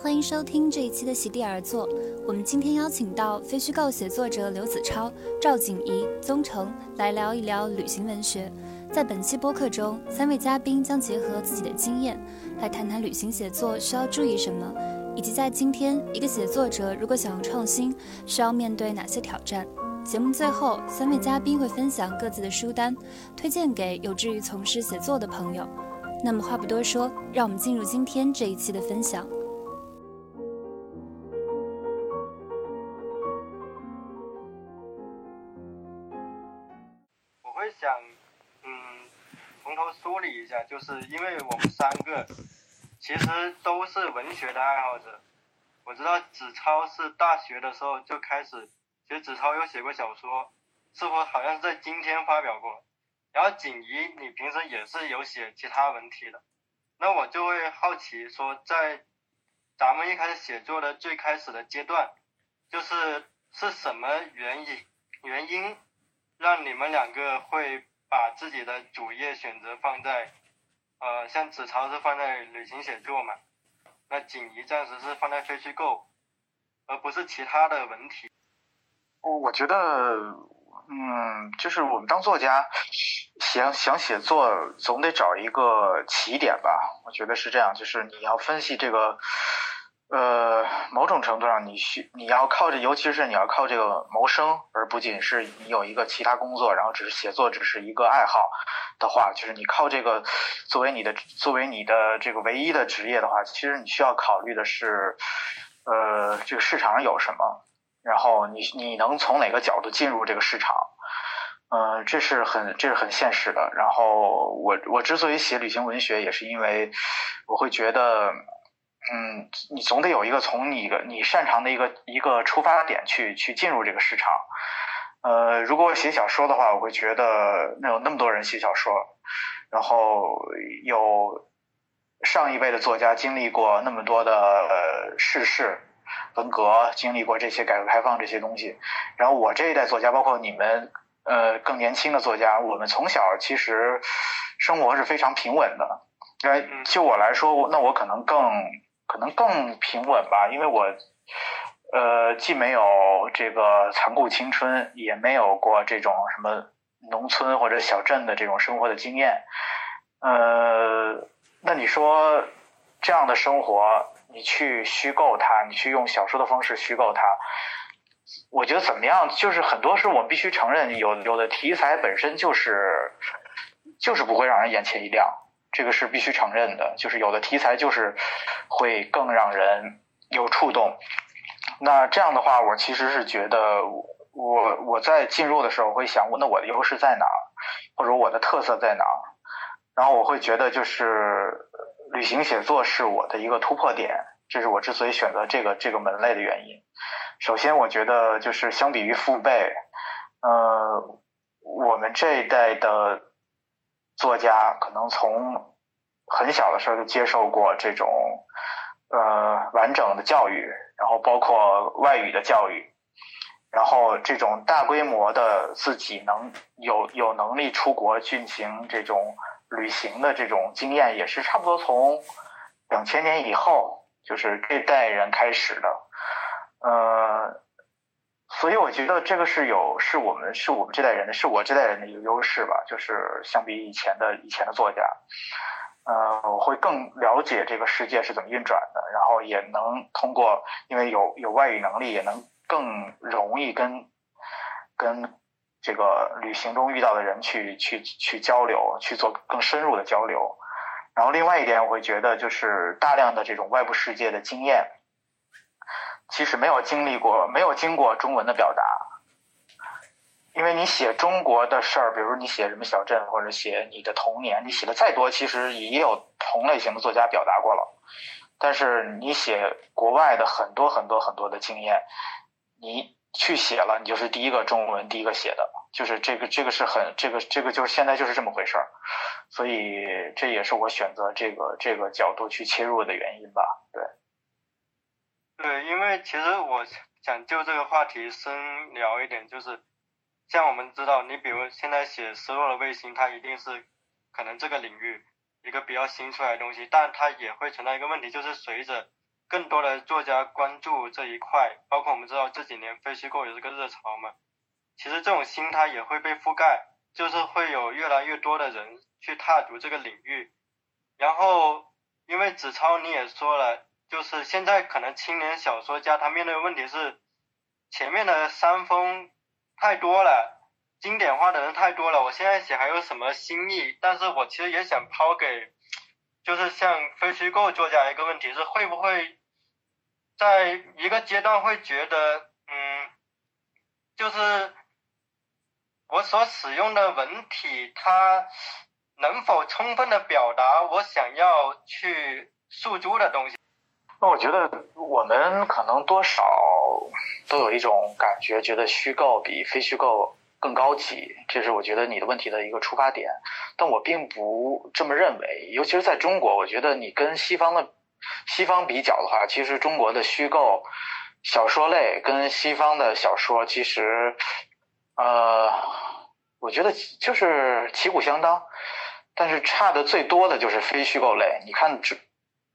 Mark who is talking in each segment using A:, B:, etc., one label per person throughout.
A: 欢迎收听这一期的席地而坐。我们今天邀请到非虚构写作者刘子超、赵景怡、宗成来聊一聊旅行文学。在本期播客中，三位嘉宾将结合自己的经验，来谈谈旅行写作需要注意什么，以及在今天一个写作者如果想要创新，需要面对哪些挑战。节目最后，三位嘉宾会分享各自的书单，推荐给有志于从事写作的朋友。那么话不多说，让我们进入今天这一期的分享。
B: 是因为我们三个其实都是文学的爱好者。我知道子超是大学的时候就开始。其实子超有写过小说，似乎好像是在今天发表过。然后锦怡，你平时也是有写其他文体的，那我就会好奇说，在咱们一开始写作的最开始的阶段，就是是什么原因原因让你们两个会把自己的主业选择放在呃，像子超是放在旅行写作嘛，那锦怡暂时是放在非虚构，而不是其他的文体。
C: 我我觉得，嗯，就是我们当作家，想想写作，总得找一个起点吧。我觉得是这样，就是你要分析这个，呃，某种程度上，你需你要靠着，尤其是你要靠这个谋生，而不仅是你有一个其他工作，然后只是写作只是一个爱好的话，就是你靠这个作为你的作为你的这个唯一的职业的话，其实你需要考虑的是，呃，这个市场上有什么。然后你你能从哪个角度进入这个市场？嗯，这是很这是很现实的。然后我我之所以写旅行文学，也是因为我会觉得，嗯，你总得有一个从你个你擅长的一个一个出发点去去进入这个市场。呃，如果我写小说的话，我会觉得那有那么多人写小说，然后有上一辈的作家经历过那么多的世事。文革经历过这些改革开放这些东西，然后我这一代作家，包括你们，呃，更年轻的作家，我们从小其实生活是非常平稳的。呃，就我来说，那我可能更可能更平稳吧，因为我呃既没有这个残酷青春，也没有过这种什么农村或者小镇的这种生活的经验。呃，那你说这样的生活？你去虚构它，你去用小说的方式虚构它，我觉得怎么样？就是很多时候我们必须承认，有有的题材本身就是就是不会让人眼前一亮，这个是必须承认的。就是有的题材就是会更让人有触动。那这样的话，我其实是觉得，我我在进入的时候会想，那我的优势在哪，或者我的特色在哪？然后我会觉得就是。旅行写作是我的一个突破点，这是我之所以选择这个这个门类的原因。首先，我觉得就是相比于父辈，呃，我们这一代的作家可能从很小的时候就接受过这种呃完整的教育，然后包括外语的教育，然后这种大规模的自己能有有能力出国进行这种。旅行的这种经验也是差不多从两千年以后，就是这代人开始的，呃，所以我觉得这个是有是我们是我们这代人的是我这代人的一个优势吧，就是相比以前的以前的作家，呃，我会更了解这个世界是怎么运转的，然后也能通过因为有有外语能力，也能更容易跟跟。这个旅行中遇到的人去去去交流，去做更深入的交流。然后另外一点，我会觉得就是大量的这种外部世界的经验，其实没有经历过，没有经过中文的表达。因为你写中国的事儿，比如你写什么小镇，或者写你的童年，你写的再多，其实也有同类型的作家表达过了。但是你写国外的很多很多很多的经验，你。去写了，你就是第一个中文第一个写的，就是这个这个是很这个这个就是现在就是这么回事儿，所以这也是我选择这个这个角度去切入的原因吧。对，
B: 对，因为其实我想就这个话题深聊一点，就是像我们知道，你比如现在写失落的卫星，它一定是可能这个领域一个比较新出来的东西，但它也会存在一个问题，就是随着更多的作家关注这一块，包括我们知道这几年非虚构也是个热潮嘛。其实这种心态也会被覆盖，就是会有越来越多的人去踏足这个领域。然后，因为子超你也说了，就是现在可能青年小说家他面对的问题是，前面的山峰太多了，经典化的人太多了，我现在写还有什么新意？但是我其实也想抛给。就是像非虚构作家一个问题是会不会在一个阶段会觉得，嗯，就是我所使用的文体，它能否充分的表达我想要去诉诸的东西？
C: 那我觉得我们可能多少都有一种感觉，觉得虚构比非虚构。更高级，这是我觉得你的问题的一个出发点，但我并不这么认为。尤其是在中国，我觉得你跟西方的西方比较的话，其实中国的虚构小说类跟西方的小说其实，呃，我觉得就是旗鼓相当，但是差的最多的就是非虚构类。你看，这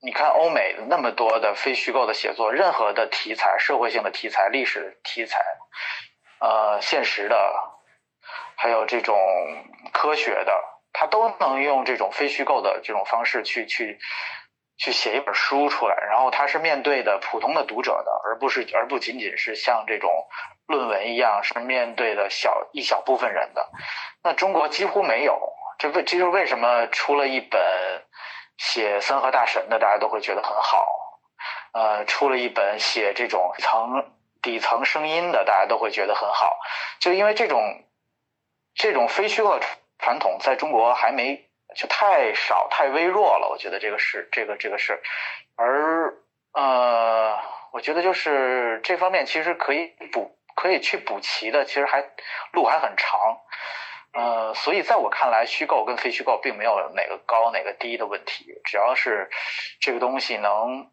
C: 你看欧美那么多的非虚构的写作，任何的题材、社会性的题材、历史题材，呃，现实的。还有这种科学的，他都能用这种非虚构的这种方式去去去写一本书出来，然后他是面对的普通的读者的，而不是而不仅仅是像这种论文一样是面对的小一小部分人的。那中国几乎没有，这为这就是为什么出了一本写三河大神的，大家都会觉得很好。呃，出了一本写这种层底层声音的，大家都会觉得很好，就因为这种。这种非虚构传统在中国还没就太少太微弱了，我觉得这个是这个这个是，而呃，我觉得就是这方面其实可以补可以去补齐的，其实还路还很长，呃，所以在我看来，虚构跟非虚构并没有哪个高哪个低的问题，只要是这个东西能，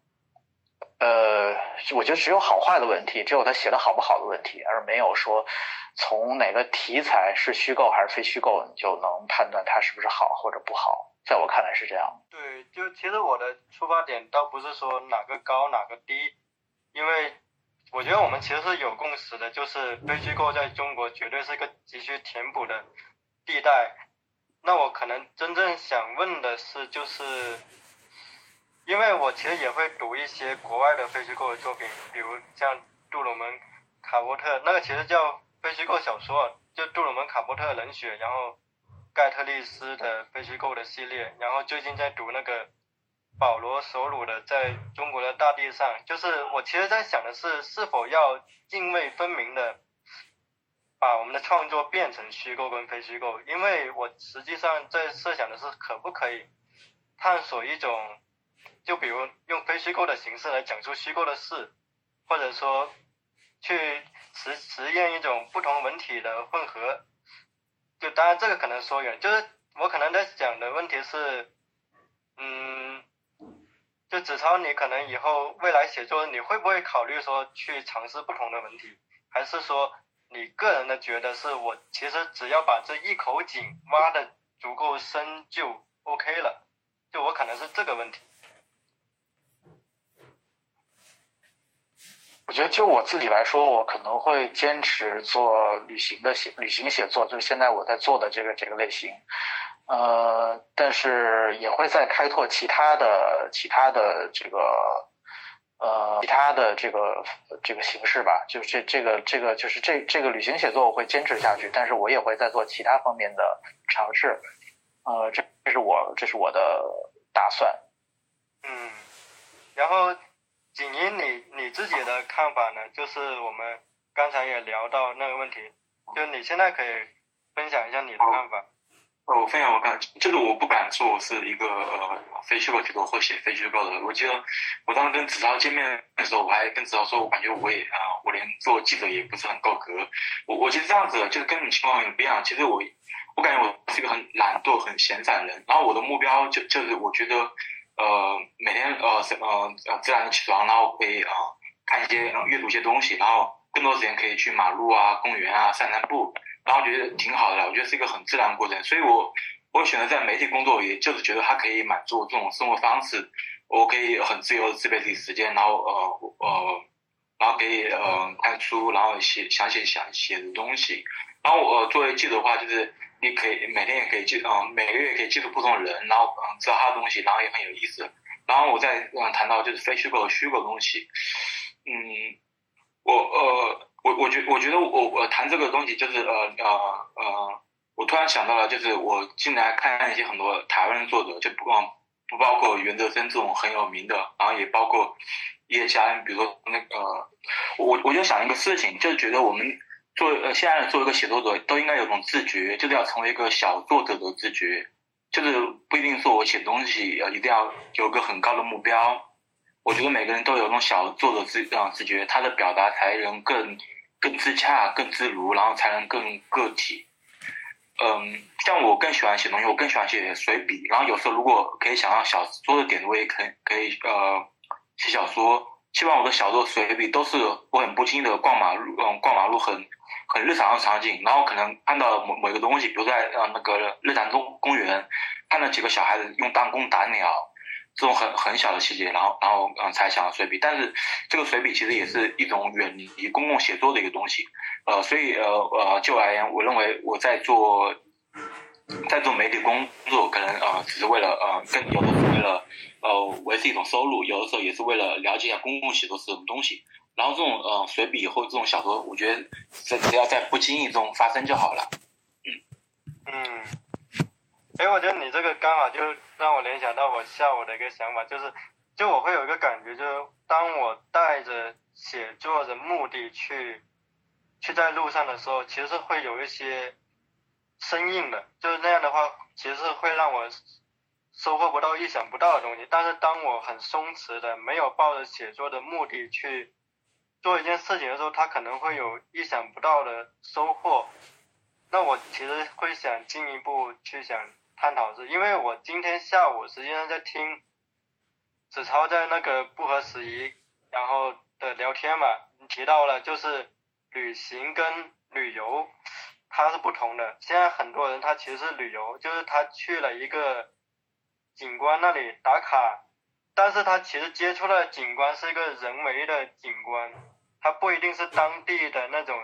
C: 呃，我觉得只有好坏的问题，只有他写的好不好的问题，而没有说。从哪个题材是虚构还是非虚构，你就能判断它是不是好或者不好。在我看来是这样。
B: 对，就其实我的出发点倒不是说哪个高哪个低，因为我觉得我们其实是有共识的，就是非虚构在中国绝对是个急需填补的地带。那我可能真正想问的是，就是因为我其实也会读一些国外的非虚构的作品，比如像杜鲁门、卡波特，那个其实叫。非虚构小说就杜鲁门、卡波特、冷血，然后盖特利斯的非虚构的系列，然后最近在读那个保罗·索鲁的《在中国的大地上》，就是我其实在想的是，是否要泾渭分明的把我们的创作变成虚构跟非虚构，因为我实际上在设想的是，可不可以探索一种，就比如用非虚构的形式来讲述虚构的事，或者说去。实实验一种不同文体的混合，就当然这个可能说远，就是我可能在想的问题是，嗯，就子超你可能以后未来写作你会不会考虑说去尝试不同的文体，还是说你个人的觉得是我其实只要把这一口井挖的足够深就 OK 了，就我可能是这个问题。
C: 我觉得就我自己来说，我可能会坚持做旅行的写旅行写作，就是现在我在做的这个这个类型。呃，但是也会再开拓其他的其他的这个呃其他的这个这个形式吧。就这这个这个就是这这个旅行写作我会坚持下去，但是我也会在做其他方面的尝试。呃，这这是我这是我的打算。
B: 嗯，然后。锦英，你你自己的看法呢？就是我们刚才也聊到那个问题，就你现在可以分享一下你的看法。
D: 哦，我分享我看，这个我不敢说我是一个呃非虚构写作或写非虚构的。我记得我当时跟子超见面的时候，我还跟子超说，我感觉我也啊，我连做记者也不是很够格。我我其实这样子，就是跟你情况有点不一样。其实我我感觉我是一个很懒惰、很闲散的人。然后我的目标就就是我觉得。呃，每天呃什么呃自然起床，然后可以啊看一些阅读一些东西，然后更多时间可以去马路啊、公园啊散散步，然后觉得挺好的。我觉得是一个很自然的过程，所以我我选择在媒体工作，也就是觉得它可以满足我这种生活方式。我可以很自由的支配自己时间，然后呃呃，然后可以呃看书，然后写想写想写的东西。然后我作为记者的话，就是你可以每天也可以记，嗯，每个月可以记住不同的人，然后嗯知道他的东西，然后也很有意思。然后我再嗯谈到就是非虚构和虚构的东西，嗯，我呃我我觉我觉得我我谈这个东西就是呃呃呃，我突然想到了，就是我进来看一些很多台湾作者，就不光不包括袁哲生这种很有名的，然后也包括一些家人，比如说那个我我就想一个事情，就是觉得我们。做呃，现在作为一个写作者，都应该有种自觉，就是要成为一个小作者的自觉，就是不一定说我写东西要一定要有个很高的目标。我觉得每个人都有那种小作者自啊自觉，他的表达才能更更自洽、更自如，然后才能更个体。嗯，像我更喜欢写东西，我更喜欢写随笔，然后有时候如果可以想到小说的点，我也可以可以呃写小说。希望我的小说随笔都是我很不经意的逛马路，嗯，逛马路很。很日常的场景，然后可能看到某某一个东西，比如在呃那个日坛公公园，看到几个小孩子用弹弓打鸟，这种很很小的细节，然后然后嗯才想随笔。但是这个随笔其实也是一种远离公共写作的一个东西，呃，所以呃呃就而言，我认为我在做在做媒体工作，可能呃只是为了呃更有的是为了呃维持一种收入，有的时候也是为了了解一下公共写作是什么东西。然后这种呃随笔或这种小说，我觉得只只要在不经意中发生就好了。
B: 嗯，哎，我觉得你这个刚好就让我联想到我下午的一个想法，就是就我会有一个感觉，就是当我带着写作的目的去去在路上的时候，其实会有一些生硬的，就是那样的话，其实会让我收获不到意想不到的东西。但是当我很松弛的，没有抱着写作的目的去。做一件事情的时候，他可能会有意想不到的收获。那我其实会想进一步去想探讨是，因为我今天下午实际上在听子超在那个不合时宜然后的聊天嘛，提到了就是旅行跟旅游它是不同的。现在很多人他其实是旅游，就是他去了一个景观那里打卡，但是他其实接触的景观是一个人为的景观。它不一定是当地的那种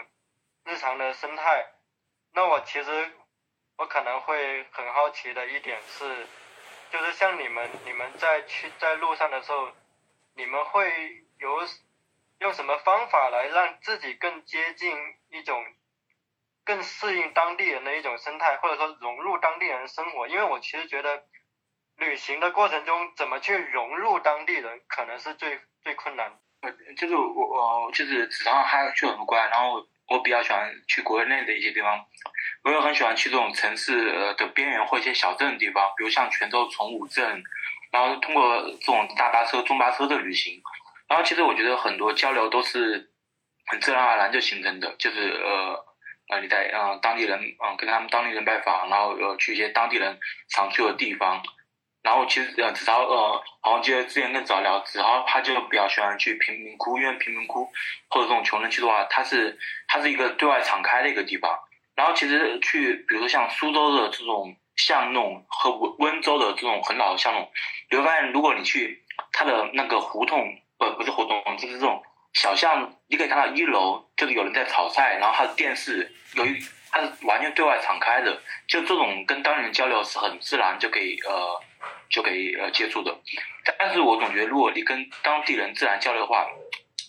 B: 日常的生态。那我其实我可能会很好奇的一点是，就是像你们你们在去在路上的时候，你们会有用什么方法来让自己更接近一种更适应当地人的一种生态，或者说融入当地人的生活？因为我其实觉得旅行的过程中怎么去融入当地人，可能是最最困难。
D: 就是我我就是纸上还去很多国然后我比较喜欢去国内的一些地方，我也很喜欢去这种城市的边缘或一些小镇的地方，比如像泉州崇武镇，然后通过这种大巴车、中巴车的旅行，然后其实我觉得很多交流都是很自然而然就形成的，就是呃呃你在呃当地人嗯跟他们当地人拜访，然后呃去一些当地人常去的地方。然后其实呃，子超呃，好像记得之前跟早聊，子超他就比较喜欢去贫民窟，因为贫民窟或者这种穷人区的话，它是它是一个对外敞开的一个地方。然后其实去，比如说像苏州的这种巷弄和温温州的这种很老的巷弄，你会发现，如果你去它的那个胡同，呃，不是胡同，就是这种小巷，你可以看到一楼就是有人在炒菜，然后它的电视由于它是完全对外敞开的，就这种跟当地人交流是很自然就可以呃。就可以呃接触的，但是我总觉得，如果你跟当地人自然交流的话，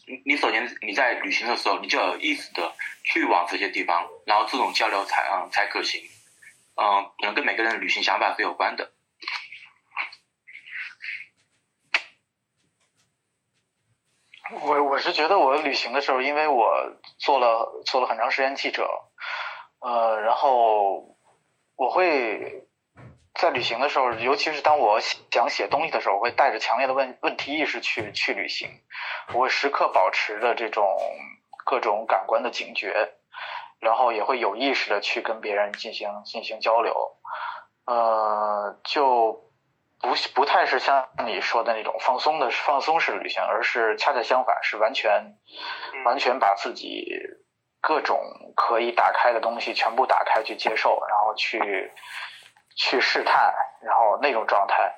D: 你你首先你在旅行的时候，你就要有意识的去往这些地方，然后这种交流才啊才可行，嗯，可能跟每个人的旅行想法是有关的。
C: 我我是觉得我旅行的时候，因为我做了做了很长时间记者，呃，然后我会。在旅行的时候，尤其是当我想写东西的时候，我会带着强烈的问问题意识去去旅行。我会时刻保持着这种各种感官的警觉，然后也会有意识的去跟别人进行进行交流。呃，就不不太是像你说的那种放松的放松式旅行，而是恰恰相反，是完全完全把自己各种可以打开的东西全部打开去接受，然后去。去试探，然后那种状态，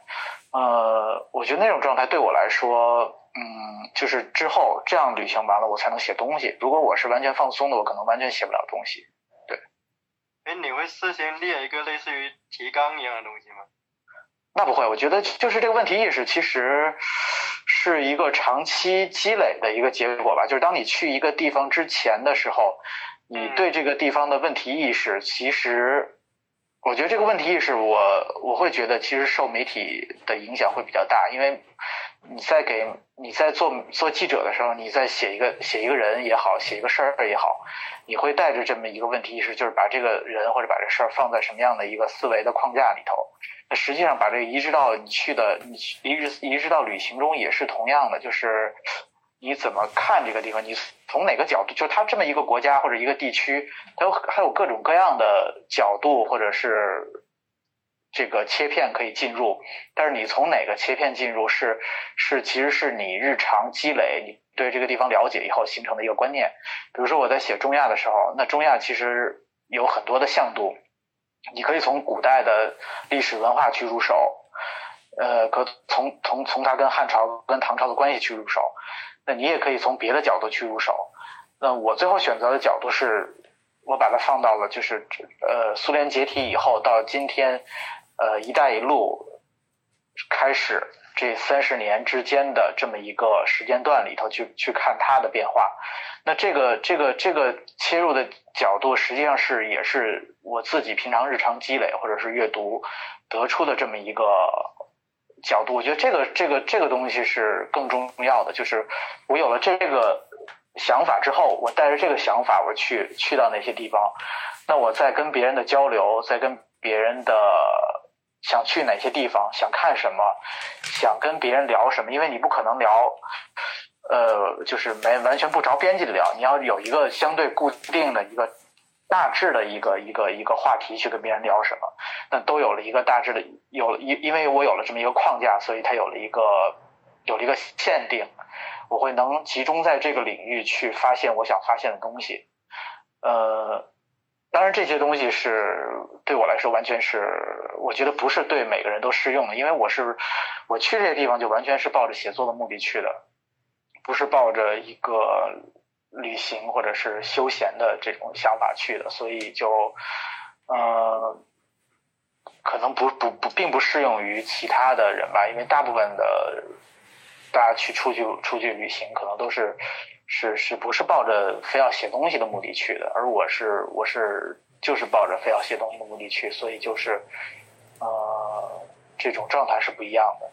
C: 呃，我觉得那种状态对我来说，嗯，就是之后这样旅行完了，我才能写东西。如果我是完全放松的，我可能完全写不了东西。
B: 对哎，你会事先列一个类似于提纲一样的东西吗？
C: 那不会，我觉得就是这个问题意识其实是一个长期积累的一个结果吧。就是当你去一个地方之前的时候，你对这个地方的问题意识，其实我觉得这个问题意识，我我会觉得其实受媒体的影响会比较大，因为你在给你在做做记者的时候，你在写一个写一个人也好，写一个事儿也好，你会带着这么一个问题意识，就是把这个人或者把这事儿放在什么样的一个思维的框架里头。那实际上把这个移植到你去的，你移植移植到旅行中也是同样的，就是你怎么看这个地方，你从哪个角度，就是它这么一个国家或者一个地区，它有还有各种各样的角度或者是这个切片可以进入，但是你从哪个切片进入是是其实是你日常积累，你对这个地方了解以后形成的一个观念。比如说我在写中亚的时候，那中亚其实有很多的向度。你可以从古代的历史文化去入手，呃，可从从从它跟汉朝、跟唐朝的关系去入手。你也可以从别的角度去入手。那我最后选择的角度是，我把它放到了就是呃苏联解体以后到今天，呃“一带一路”开始这三十年之间的这么一个时间段里头去去看它的变化。那这个这个这个切入的角度，实际上是也是我自己平常日常积累或者是阅读得出的这么一个角度。我觉得这个这个这个东西是更重要的，就是我有了这个想法之后，我带着这个想法我去去到那些地方，那我在跟别人的交流，在跟别人的想去哪些地方，想看什么，想跟别人聊什么，因为你不可能聊。呃，就是没完全不着边际的聊，你要有一个相对固定的一个大致的一个一个一个话题去跟别人聊什么，那都有了一个大致的有因因为我有了这么一个框架，所以它有了一个有了一个限定，我会能集中在这个领域去发现我想发现的东西。呃，当然这些东西是对我来说完全是我觉得不是对每个人都适用的，因为我是我去这些地方就完全是抱着写作的目的去的。不是抱着一个旅行或者是休闲的这种想法去的，所以就呃，可能不不不，并不适用于其他的人吧。因为大部分的大家去出去出去旅行，可能都是是是不是抱着非要写东西的目的去的，而我是我是就是抱着非要写东西的目的去，所以就是呃，这种状态是不一样的。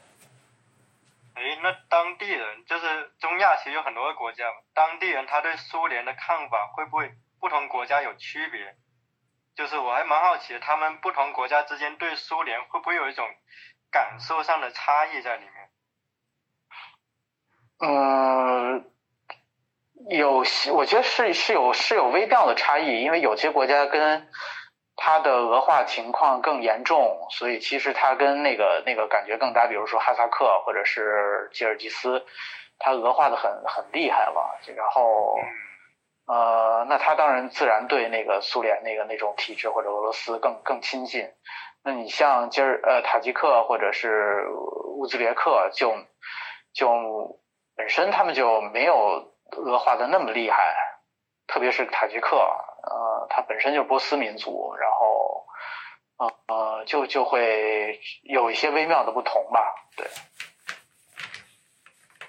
B: 哎，那当地人就是中亚，其实有很多个国家，当地人他对苏联的看法会不会不同国家有区别？就是我还蛮好奇，他们不同国家之间对苏联会不会有一种感受上的差异在里面？
C: 嗯，有我觉得是是有是有微妙的差异，因为有些国家跟。它的俄化情况更严重，所以其实它跟那个那个感觉更大。比如说哈萨克或者是吉尔吉斯，它俄化的很很厉害了。然后，呃，那它当然自然对那个苏联那个那种体制或者俄罗斯更更亲近。那你像今儿呃塔吉克或者是乌兹别克，就就本身他们就没有俄化的那么厉害，特别是塔吉克。呃，它本身就是波斯民族，然后，呃呃，就就会有一些微妙的不同吧，对。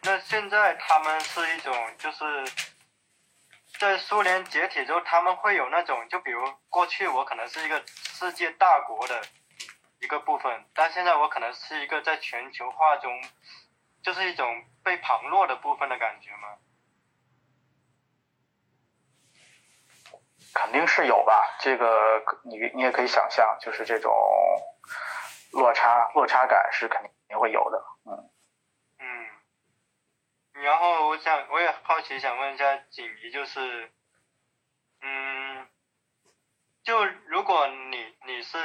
B: 那现在他们是一种，就是在苏联解体之后，他们会有那种，就比如过去我可能是一个世界大国的一个部分，但现在我可能是一个在全球化中，就是一种被旁落的部分的感觉吗？
C: 肯定是有吧，这个你你也可以想象，就是这种落差落差感是肯定会有的，
B: 嗯嗯。然后我想我也好奇想问一下锦怡，就是嗯，就如果你你是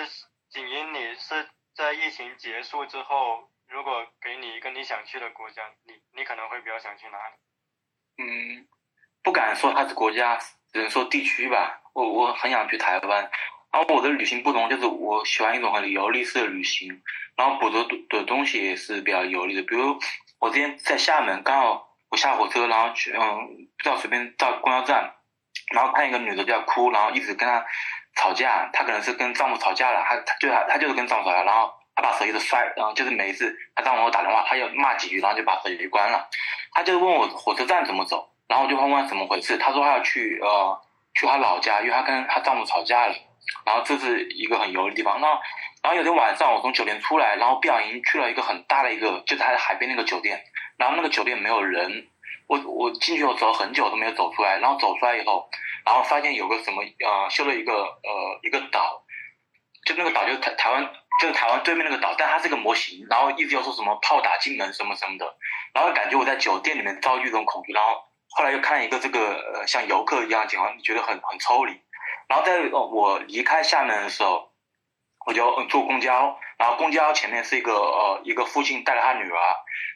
B: 锦怡，你是在疫情结束之后，如果给你一个你想去的国家，你你可能会比较想去哪里？
D: 嗯，不敢说它是国家。只能说地区吧，我我很想去台湾，然后我的旅行不同，就是我喜欢一种很游历式的旅行，然后捕捉的东西也是比较游历的。比如我之前在厦门，刚好我下火车，然后去嗯，不知道随便到公交站，然后看一个女的在哭，然后一直跟她吵架，她可能是跟丈夫吵架了，她她就她她就是跟丈夫吵架，然后她把手机都摔，然后就是每一次她丈夫打电话，她要骂几句，然后就把手机关了。她就问我火车站怎么走，然后我就问问怎么回事，她说她要去呃去她老家，因为她跟她丈夫吵架了。然后这是一个很油的地方。那然后有天晚上我从酒店出来，然后不小心去了一个很大的一个，就是他在海边那个酒店。然后那个酒店没有人，我我进去后走了很久都没有走出来。然后走出来以后，然后发现有个什么呃修了一个呃一个岛，就那个岛就台台湾就是台湾对面那个岛，但它是个模型。然后一直要说什么炮打金门什么什么的，然后感觉我在酒店里面遭遇这种恐惧。然后后来又看一个这个呃像游客一样的情况，觉得很很抽离。然后在我离开厦门的时候，我就坐公交，然后公交前面是一个呃一个父亲带着他女儿，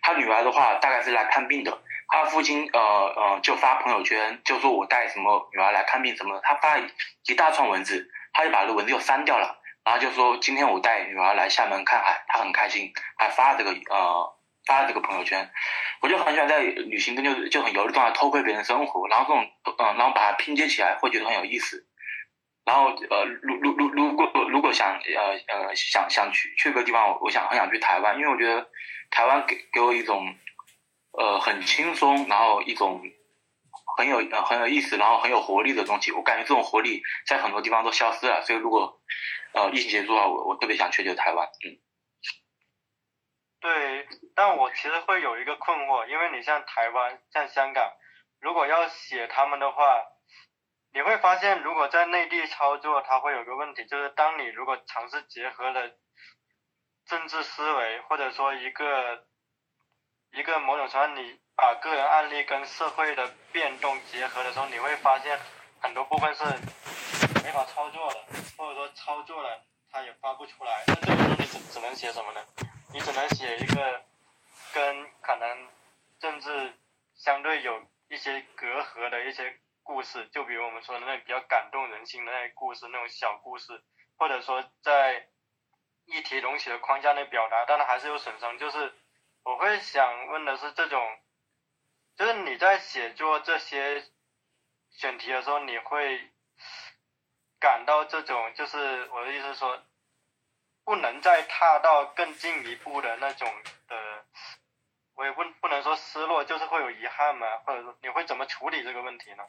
D: 他女儿的话大概是来看病的，他父亲呃呃就发朋友圈就说我带什么女儿来看病什么的，他发一大串文字，他就把这文字又删掉了，然后就说今天我带女儿来厦门看海，他很开心，还发了这个呃发这个朋友圈，我就很喜欢在旅行中就就很游的状态偷窥别人生活，然后这种嗯然后把它拼接起来会觉得很有意思。然后呃，如如如如果如果想呃呃想想去去个地方，我我想很想去台湾，因为我觉得台湾给给我一种呃很轻松，然后一种很有很有意思，然后很有活力的东西。我感觉这种活力在很多地方都消失了，所以如果呃疫情结束的话，我我特别想去就台湾。嗯。
B: 对，但我其实会有一个困惑，因为你像台湾、像香港，如果要写他们的话。你会发现，如果在内地操作，它会有个问题，就是当你如果尝试结合了政治思维，或者说一个一个某种程度，你把个人案例跟社会的变动结合的时候，你会发现很多部分是没法操作的，或者说操作了它也发不出来。那这个时候你只只能写什么呢？你只能写一个跟可能政治相对有一些隔阂的一些。故事，就比如我们说的那比较感动人心的那些故事，那种小故事，或者说在议题容许的框架内表达，但它还是有损伤。就是我会想问的是，这种就是你在写作这些选题的时候，你会感到这种，就是我的意思说，不能再踏到更进一步的那种的，我也不不能说失落，就是会有遗憾嘛，或者说你会怎么处理这个问题呢？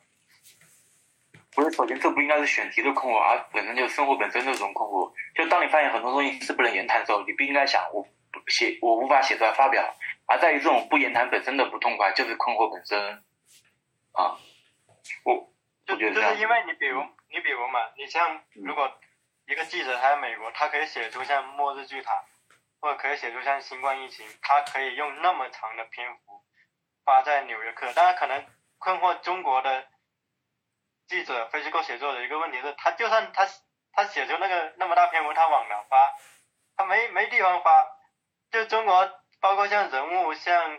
D: 不是，首先这不应该是选题的困惑，而本身就是生活本身的这种困惑。就当你发现很多东西是不能言谈的时候，你不应该想我写我无法写出来发表，而在于这种不言谈本身的不痛快就是困惑本身。啊，我
B: 就就是因为你比如你比如嘛，你像如果一个记者他在美国，他可以写出像末日巨塔，或者可以写出像新冠疫情，他可以用那么长的篇幅发在纽约客，但是可能困惑中国的。记者非虚构写作的一个问题是，他就算他他写出那个那么大篇幅，他往哪发？他没没地方发。就中国，包括像人物像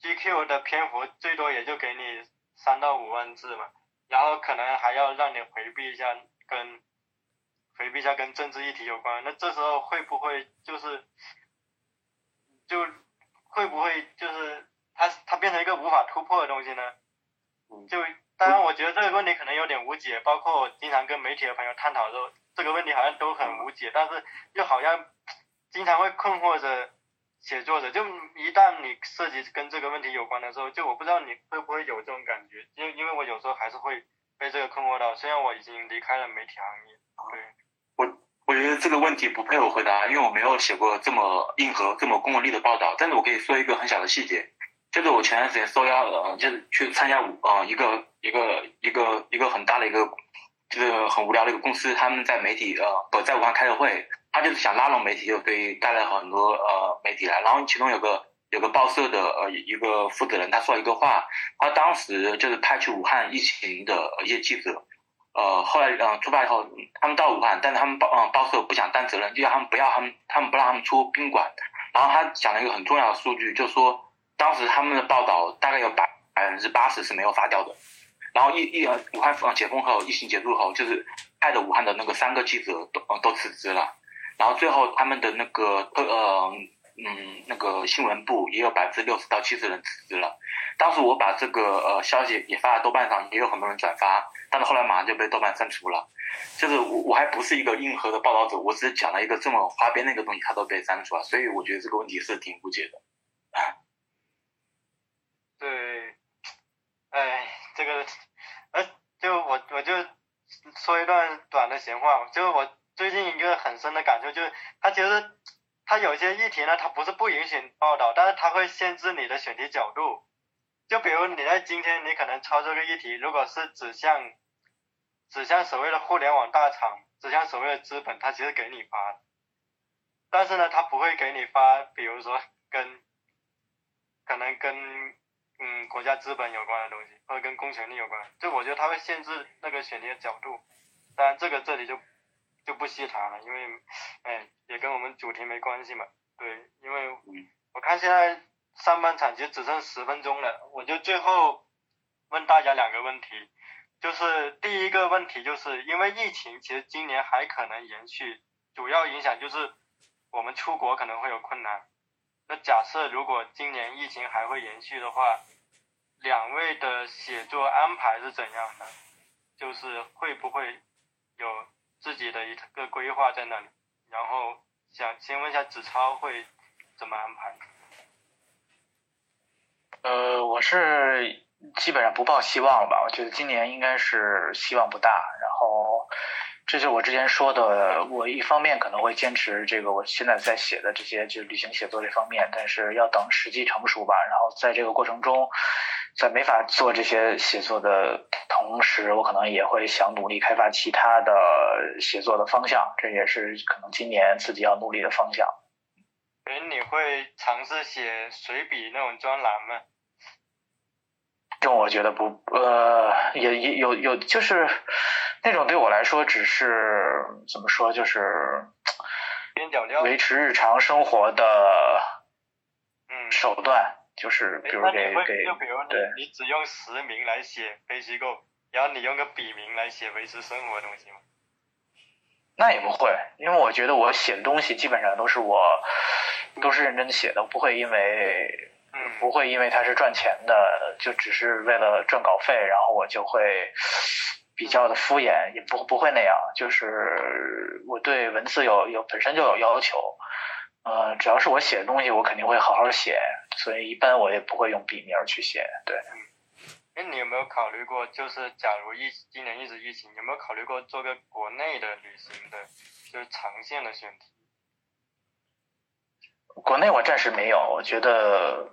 B: GQ 的篇幅，最多也就给你三到五万字嘛，然后可能还要让你回避一下跟回避一下跟政治议题有关。那这时候会不会就是就会不会就是它它变成一个无法突破的东西呢？就。当然，我觉得这个问题可能有点无解。包括我经常跟媒体的朋友探讨的时候，这个问题好像都很无解，但是又好像经常会困惑着写作者。就一旦你涉及跟这个问题有关的时候，就我不知道你会不会有这种感觉，因因为我有时候还是会被这个困惑到。虽然我已经离开了媒体行业，对
D: 我觉得这个问题不配我回答，因为我没有写过这么硬核、这么公力的报道。但是我可以说一个很小的细节。就是我前段时间受邀，呃，就是去参加五，呃，一个一个一个一个很大的一个，就是很无聊的一个公司，他们在媒体，呃，不在武汉开的会，他就是想拉拢媒体，就可以带来很多呃媒体来，然后其中有个有个报社的呃一个负责人，他说了一个话，他当时就是派去武汉疫情的一些记者，呃，后来嗯出发以后，他们到武汉，但是他们报嗯报社不想担责任，就让他们不要他们，他们不让他们出宾馆，然后他讲了一个很重要的数据，就说。当时他们的报道大概有百百分之八十是没有发掉的，然后一一武汉解封后，疫情结束后，就是派的武汉的那个三个记者都呃都辞职了，然后最后他们的那个呃嗯那个新闻部也有百分之六十到七十人辞职了。当时我把这个呃消息也发在豆瓣上，也有很多人转发，但是后来马上就被豆瓣删除了。就是我我还不是一个硬核的报道者，我只是讲了一个这么花边的一个东西，它都被删除了，所以我觉得这个问题是挺无解的。
B: 对，哎，这个，呃，就我我就说一段短的闲话，就是我最近一个很深的感受，就是他其实他有些议题呢，他不是不允许报道，但是他会限制你的选题角度。就比如你在今天，你可能抄这个议题，如果是指向指向所谓的互联网大厂，指向所谓的资本，他其实给你发，但是呢，他不会给你发，比如说跟可能跟嗯国家资本有关的东西，或者跟公权力有关，就我觉得他会限制那个选题的角度。当然这个这里就就不细谈了，因为哎也跟我们主题没关系嘛。对，因为我看现在。上半场其实只剩十分钟了，我就最后问大家两个问题，就是第一个问题，就是因为疫情，其实今年还可能延续，主要影响就是我们出国可能会有困难。那假设如果今年疫情还会延续的话，两位的写作安排是怎样的？就是会不会有自己的一个规划在那里？然后想先问一下子超会怎么安排？
C: 呃，我是基本上不抱希望了吧？我觉得今年应该是希望不大。然后，这就我之前说的，我一方面可能会坚持这个我现在在写的这些，就旅行写作这方面，但是要等时机成熟吧。然后在这个过程中，在没法做这些写作的同时，我可能也会想努力开发其他的写作的方向，这也是可能今年自己要努力的方向。
B: 哎，你会尝试写随笔那种专栏吗？
C: 这我觉得不，呃，也也有有，就是那种对我来说只是怎么说，就是
B: 边角料，
C: 维持日常生活的
B: 嗯
C: 手段，就是比如给给
B: 就比如你你只用实名来写非虚构，然后你用个笔名来写维持生活的东西吗？
C: 那也不会，因为我觉得我写的东西基本上都是我都是认真写的，不会因为。不会因为它是赚钱的，就只是为了赚稿费，然后我就会比较的敷衍，也不不会那样。就是我对文字有有本身就有要求，呃，只要是我写的东西，我肯定会好好写，所以一般我也不会用笔名去写。对。
B: 哎，你有没有考虑过，就是假如疫今年一直疫情，有没有考虑过做个国内的旅行的，就是长线的选题？
C: 国内我暂时没有，我觉得。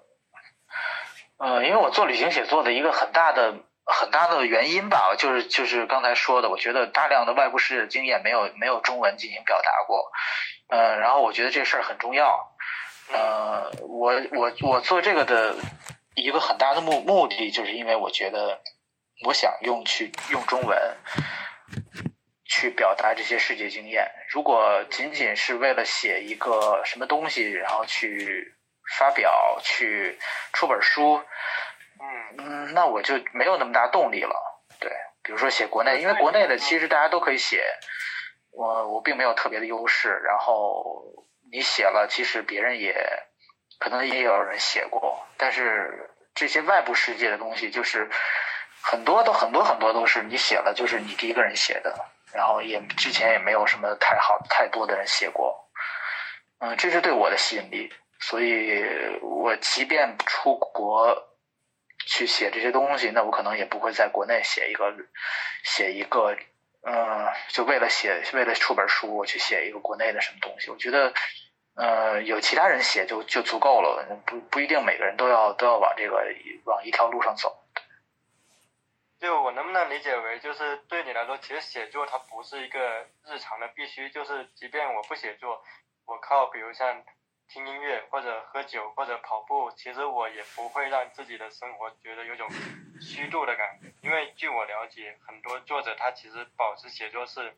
C: 呃，因为我做旅行写作的一个很大的很大的原因吧，就是就是刚才说的，我觉得大量的外部世界的经验没有没有中文进行表达过，呃，然后我觉得这事儿很重要，呃，我我我做这个的一个很大的目目的，就是因为我觉得我想用去用中文去表达这些世界经验，如果仅仅是为了写一个什么东西，然后去。发表去出本书，
B: 嗯，
C: 那我就没有那么大动力了。对，比如说写国内，因为国内的其实大家都可以写，我我并没有特别的优势。然后你写了，其实别人也可能也有人写过，但是这些外部世界的东西，就是很多都很多很多都是你写了，就是你第一个人写的，然后也之前也没有什么太好太多的人写过。嗯，这是对我的吸引力。所以，我即便出国去写这些东西，那我可能也不会在国内写一个写一个，嗯，就为了写为了出本书，我去写一个国内的什么东西。我觉得，呃，有其他人写就就足够了，不不一定每个人都要都要往这个往一条路上走。
B: 就我能不能理解为，就是对你来说，其实写作它不是一个日常的必须，就是即便我不写作，我靠，比如像。听音乐或者喝酒或者跑步，其实我也不会让自己的生活觉得有种虚度的感觉。因为据我了解，很多作者他其实保持写作是，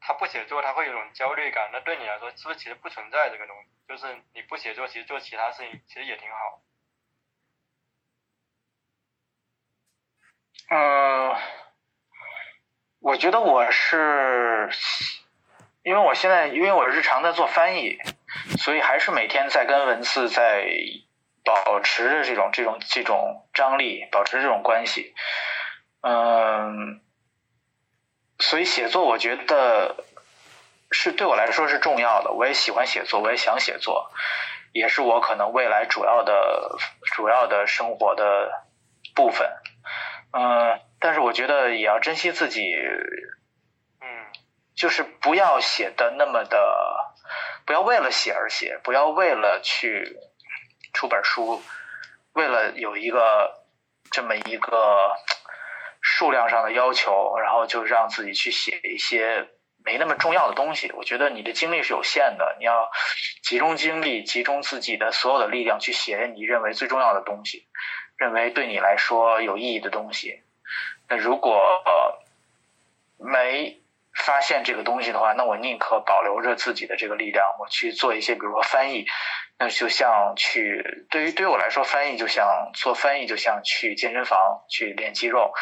B: 他不写作他会有种焦虑感。那对你来说，是不是其实不存在这个东西？就是你不写作，其实做其他事情其实也挺好。
C: 呃，我觉得我是，因为我现在因为我日常在做翻译，所以还是每天在跟文字在保持着这种这种这种张力，保持这种关系。嗯，所以写作我觉得是对我来说是重要的，我也喜欢写作，我也想写作，也是我可能未来主要的主要的生活的部分。嗯。但是我觉得也要珍惜自己，
B: 嗯，
C: 就是不要写的那么的，不要为了写而写，不要为了去出本书，为了有一个这么一个数量上的要求，然后就让自己去写一些没那么重要的东西。我觉得你的精力是有限的，你要集中精力，集中自己的所有的力量去写你认为最重要的东西，认为对你来说有意义的东西。那如果呃没发现这个东西的话，那我宁可保留着自己的这个力量，我去做一些，比如说翻译，那就像去对于对于我来说，翻译就像做翻译，就像去健身房去练肌肉，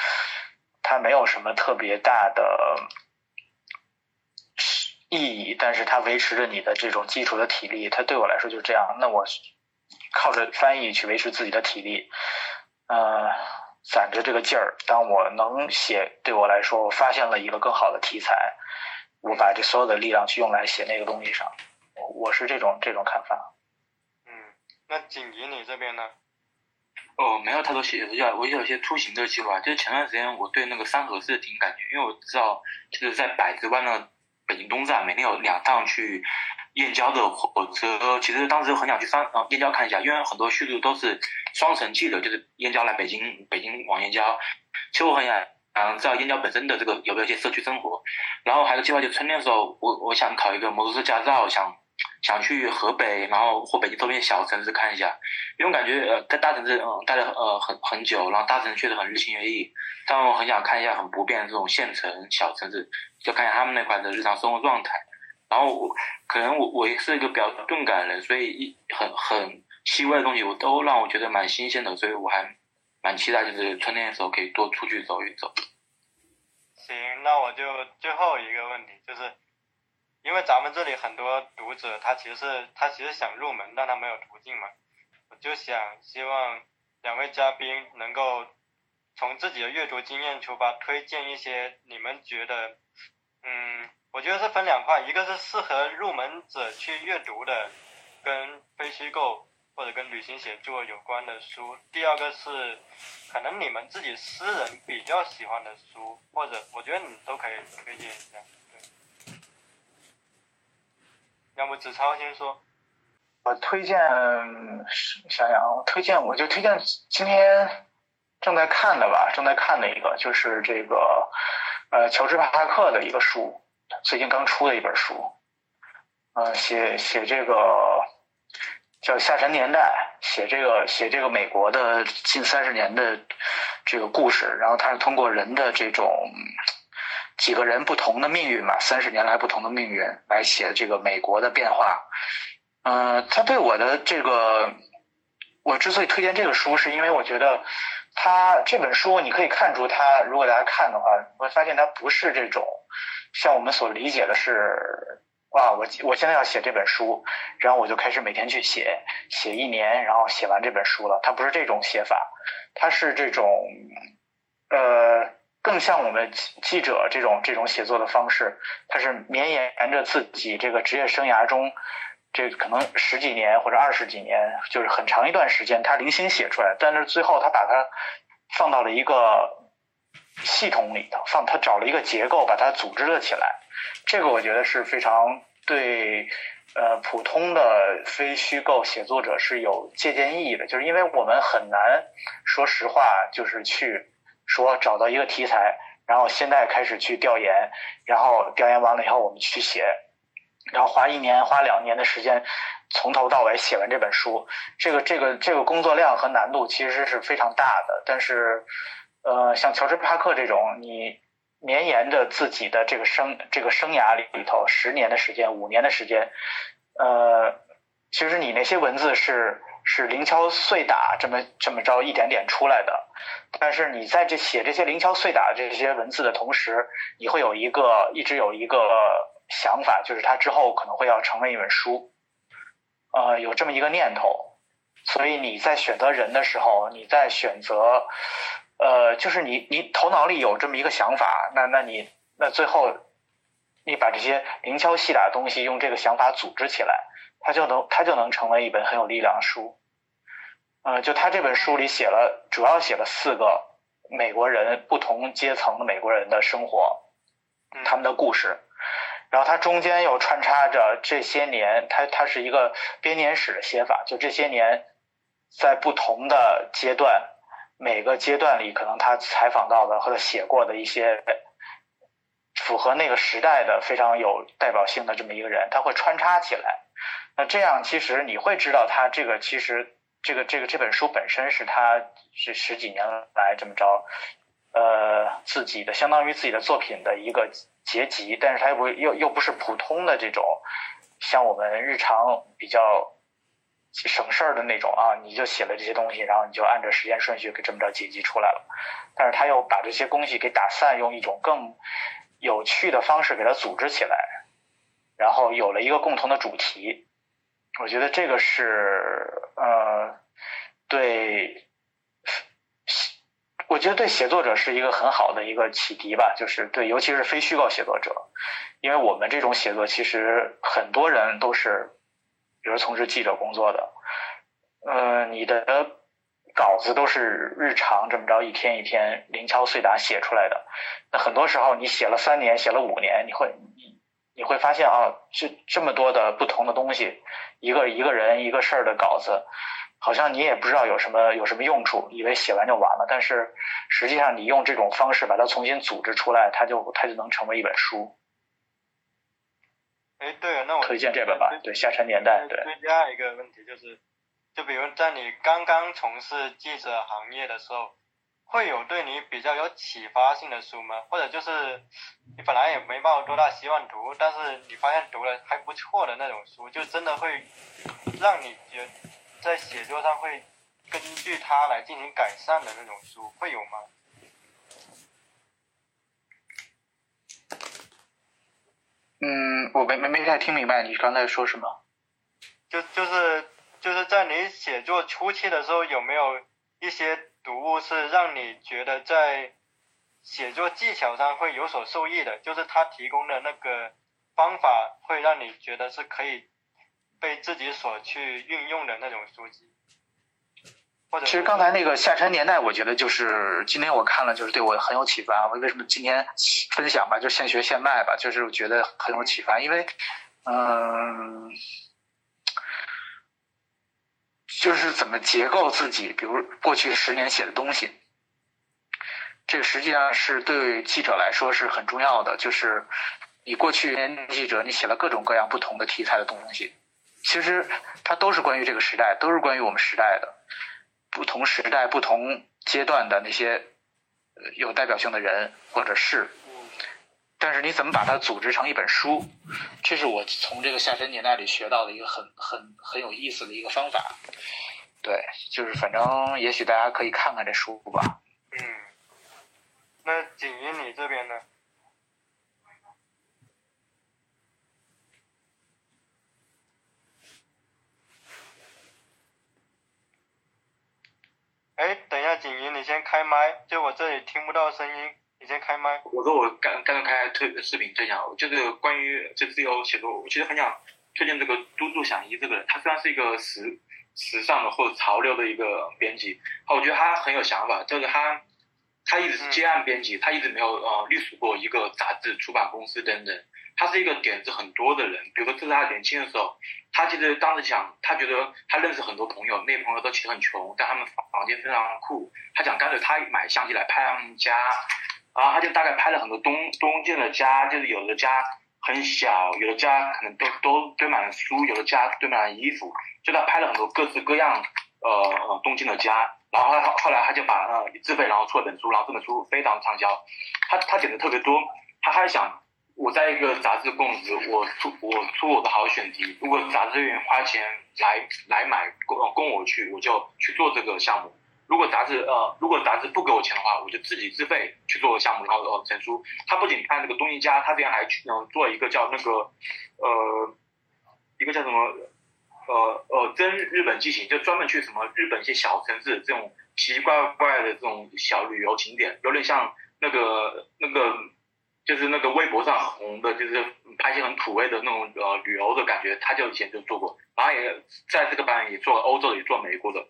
C: 它没有什么特别大的意义，但是它维持着你的这种基础的体力，它对我来说就是这样。那我靠着翻译去维持自己的体力，呃。攒着这个劲儿，当我能写，对我来说，我发现了一个更好的题材，我把这所有的力量去用来写那个东西上，我我是这种这种看法。
B: 嗯，那锦怡你这边呢？
D: 哦，没有太多写作计划，我有一些出行的计划。就是前段时间我对那个三河市挺感兴趣，因为我知道就是在百子湾的北京东站，每天有两趟去。燕郊的火车，其实当时很想去三啊燕郊看一下，因为很多叙述都是双城记的，就是燕郊来北京，北京往燕郊。其实我很想嗯知道燕郊本身的这个有没有一些社区生活。然后还有计划，就春天的时候，我我想考一个摩托车驾照，想想去河北，然后或北京周边小城市看一下，因为我感觉呃在大城市嗯待了呃很很久，然后大城市确实很日新月异，但我很想看一下很不变的这种县城小城市，就看一下他们那块的日常生活状态。然后我可能我我也是一个比较钝感的人，所以一很很细微的东西我都让我觉得蛮新鲜的，所以我还蛮期待就是春天的时候可以多出去走一走。
B: 行，那我就最后一个问题就是，因为咱们这里很多读者他其实是他其实想入门，但他没有途径嘛，我就想希望两位嘉宾能够从自己的阅读经验出发，推荐一些你们觉得嗯。我觉得是分两块，一个是适合入门者去阅读的，跟非虚构或者跟旅行写作有关的书；第二个是可能你们自己私人比较喜欢的书，或者我觉得你都可以推荐一下。对，要不子超先说。
C: 我推荐想想，推荐我就推荐今天正在看的吧，正在看的一个就是这个呃乔治帕克的一个书。最近刚出的一本书，呃，写写这个叫《下沉年代》，写这个写这个美国的近三十年的这个故事，然后他是通过人的这种几个人不同的命运嘛，三十年来不同的命运来写这个美国的变化。嗯，他对我的这个，我之所以推荐这个书，是因为我觉得他这本书你可以看出，他如果大家看的话，会发现他不是这种。像我们所理解的是，哇，我我现在要写这本书，然后我就开始每天去写，写一年，然后写完这本书了。它不是这种写法，它是这种，呃，更像我们记者这种这种写作的方式。它是绵延着自己这个职业生涯中，这可能十几年或者二十几年，就是很长一段时间，他零星写出来，但是最后他把它放到了一个。系统里头放，他找了一个结构，把它组织了起来。这个我觉得是非常对，呃，普通的非虚构写作者是有借鉴意义的。就是因为我们很难，说实话，就是去说找到一个题材，然后现在开始去调研，然后调研完了以后我们去写，然后花一年、花两年的时间，从头到尾写完这本书。这个、这个、这个工作量和难度其实是非常大的，但是。呃，像乔治·帕克这种，你绵延着自己的这个生这个生涯里头十年的时间、五年的时间，呃，其实你那些文字是是零敲碎打这么这么着一点点出来的。但是你在这写这些零敲碎打这些文字的同时，你会有一个一直有一个想法，就是它之后可能会要成为一本书，呃，有这么一个念头。所以你在选择人的时候，你在选择，呃，就是你你头脑里有这么一个想法，那那你那最后你把这些零敲细打的东西用这个想法组织起来，它就能它就能成为一本很有力量的书。呃，就他这本书里写了，主要写了四个美国人不同阶层的美国人的生活，他们的故事。然后它中间又穿插着这些年，它它是一个编年史的写法，就这些年在不同的阶段，每个阶段里可能他采访到的或者写过的一些符合那个时代的非常有代表性的这么一个人，他会穿插起来。那这样其实你会知道，他这个其实。这个这个这本书本身是他是十几年来这么着，呃，自己的相当于自己的作品的一个结集，但是他又不又又不是普通的这种，像我们日常比较省事儿的那种啊，你就写了这些东西，然后你就按照时间顺序给这么着剪辑出来了，但是他又把这些东西给打散，用一种更有趣的方式给它组织起来，然后有了一个共同的主题。我觉得这个是呃，对，我觉得对写作者是一个很好的一个启迪吧，就是对，尤其是非虚构写作者，因为我们这种写作其实很多人都是，比如从事记者工作的，呃，你的稿子都是日常这么着一天一天零敲碎打写出来的，那很多时候你写了三年，写了五年，你会你。你会发现啊，这这么多的不同的东西，一个一个人一个事儿的稿子，好像你也不知道有什么有什么用处，以为写完就完了。但是实际上，你用这种方式把它重新组织出来，它就它就能成为一本书。
B: 哎，对，那我
C: 推荐这本吧。对，《下沉年代》。对。
B: 第二一个问题就是，就比如在你刚刚从事记者行业的时候。会有对你比较有启发性的书吗？或者就是你本来也没抱多大希望读，但是你发现读了还不错的那种书，就真的会让你觉在写作上会根据它来进行改善的那种书，会有吗？
C: 嗯，我没没没太听明白你刚才说什么。
B: 就就是就是在你写作初期的时候，有没有一些？读物是让你觉得在写作技巧上会有所受益的，就是他提供的那个方法会让你觉得是可以被自己所去运用的那种书籍。
C: 其实刚才那个《下沉年代》，我觉得就是今天我看了，就是对我很有启发。我为什么今天分享吧？就现学现卖吧，就是我觉得很有启发，因为嗯。就是怎么结构自己，比如过去十年写的东西，这个实际上是对记者来说是很重要的。就是你过去年记者，你写了各种各样不同的题材的东西，其实它都是关于这个时代，都是关于我们时代的不同时代、不同阶段的那些有代表性的人或者事。但是你怎么把它组织成一本书？这是我从这个下沉年代里学到的一个很很很有意思的一个方法。对，就是反正也许大家可以看看这书吧。
B: 嗯，那景云你这边呢？哎，等一下，景云，你先开麦，就我这里听不到声音。你先开麦。
D: 我说我刚刚刚开推视频推想，就是关于这自由写作，我其实很想推荐这个都筑响一这个人。他虽然是一个时时尚的或者潮流的一个编辑，我觉得他很有想法。就是他他一直是接案编辑，他一直没有呃隶属过一个杂志、出版公司等等。他是一个点子很多的人。比如说，这是他年轻的时候，他其实当时想，他觉得他认识很多朋友，那些朋友都其实很穷，但他们房房间非常酷。他想干脆他买相机来拍他们家。然后他就大概拍了很多东东京的家，就是有的家很小，有的家可能都都堆满了书，有的家堆满了衣服，就他拍了很多各式各样呃呃东京的家。然后后后来他就把呃自费然后出了本书，然后这本书非常畅销。他他写的特别多，他还想我在一个杂志供职，我出我出我的好选题，如果杂志愿意花钱来来买供供我去，我就去做这个项目。如果杂志呃，如果杂志不给我钱的话，我就自己自费去做项目，然后呃成书。他不仅看这个东一家，他这样还去嗯做一个叫那个呃一个叫什么呃呃真日本记行，就专门去什么日本一些小城市这种奇奇怪怪的这种小旅游景点，有点像那个那个就是那个微博上红的，就是拍一些很土味的那种呃旅游的感觉。他就以前就做过，然后也在这个班也做欧洲的，也做美国的。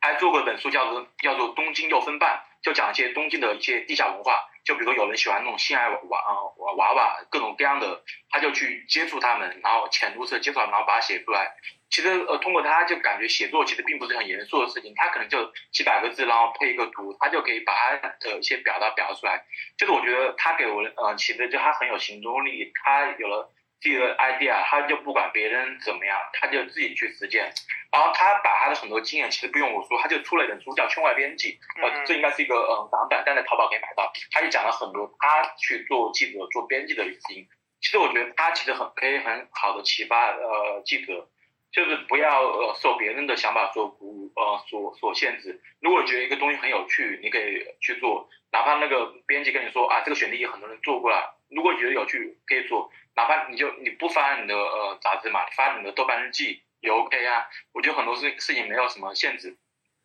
D: 还做过本书，叫做叫做《东京又分半》，就讲一些东京的一些地下文化。就比如说有人喜欢那种性爱娃娃娃娃，各种各样的，他就去接触他们，然后浅入式接触，然后把它写出来。其实呃，通过他就感觉写作其实并不是很严肃的事情，他可能就几百个字，然后配一个图，他就可以把他的一些表达表达出来。就是我觉得他给我呃其实就他很有行动力，他有了。这个 idea，他就不管别人怎么样，他就自己去实践。然后他把他的很多经验，其实不用我说，他就出了一本书叫《圈外编辑》，呃，这应该是一个嗯港版，但在淘宝可以买到。他就讲了很多他去做记者、做编辑的事情。其实我觉得他其实很可以很好的启发呃记者，就是不要呃受别人的想法所鼓呃所所限制。如果觉得一个东西很有趣，你可以去做，哪怕那个编辑跟你说啊，这个选题很多人做过了，如果觉得有趣，可以做。哪怕你就你不发你的呃杂志嘛，发你的豆瓣日记也 OK 啊。我觉得很多事事情没有什么限制。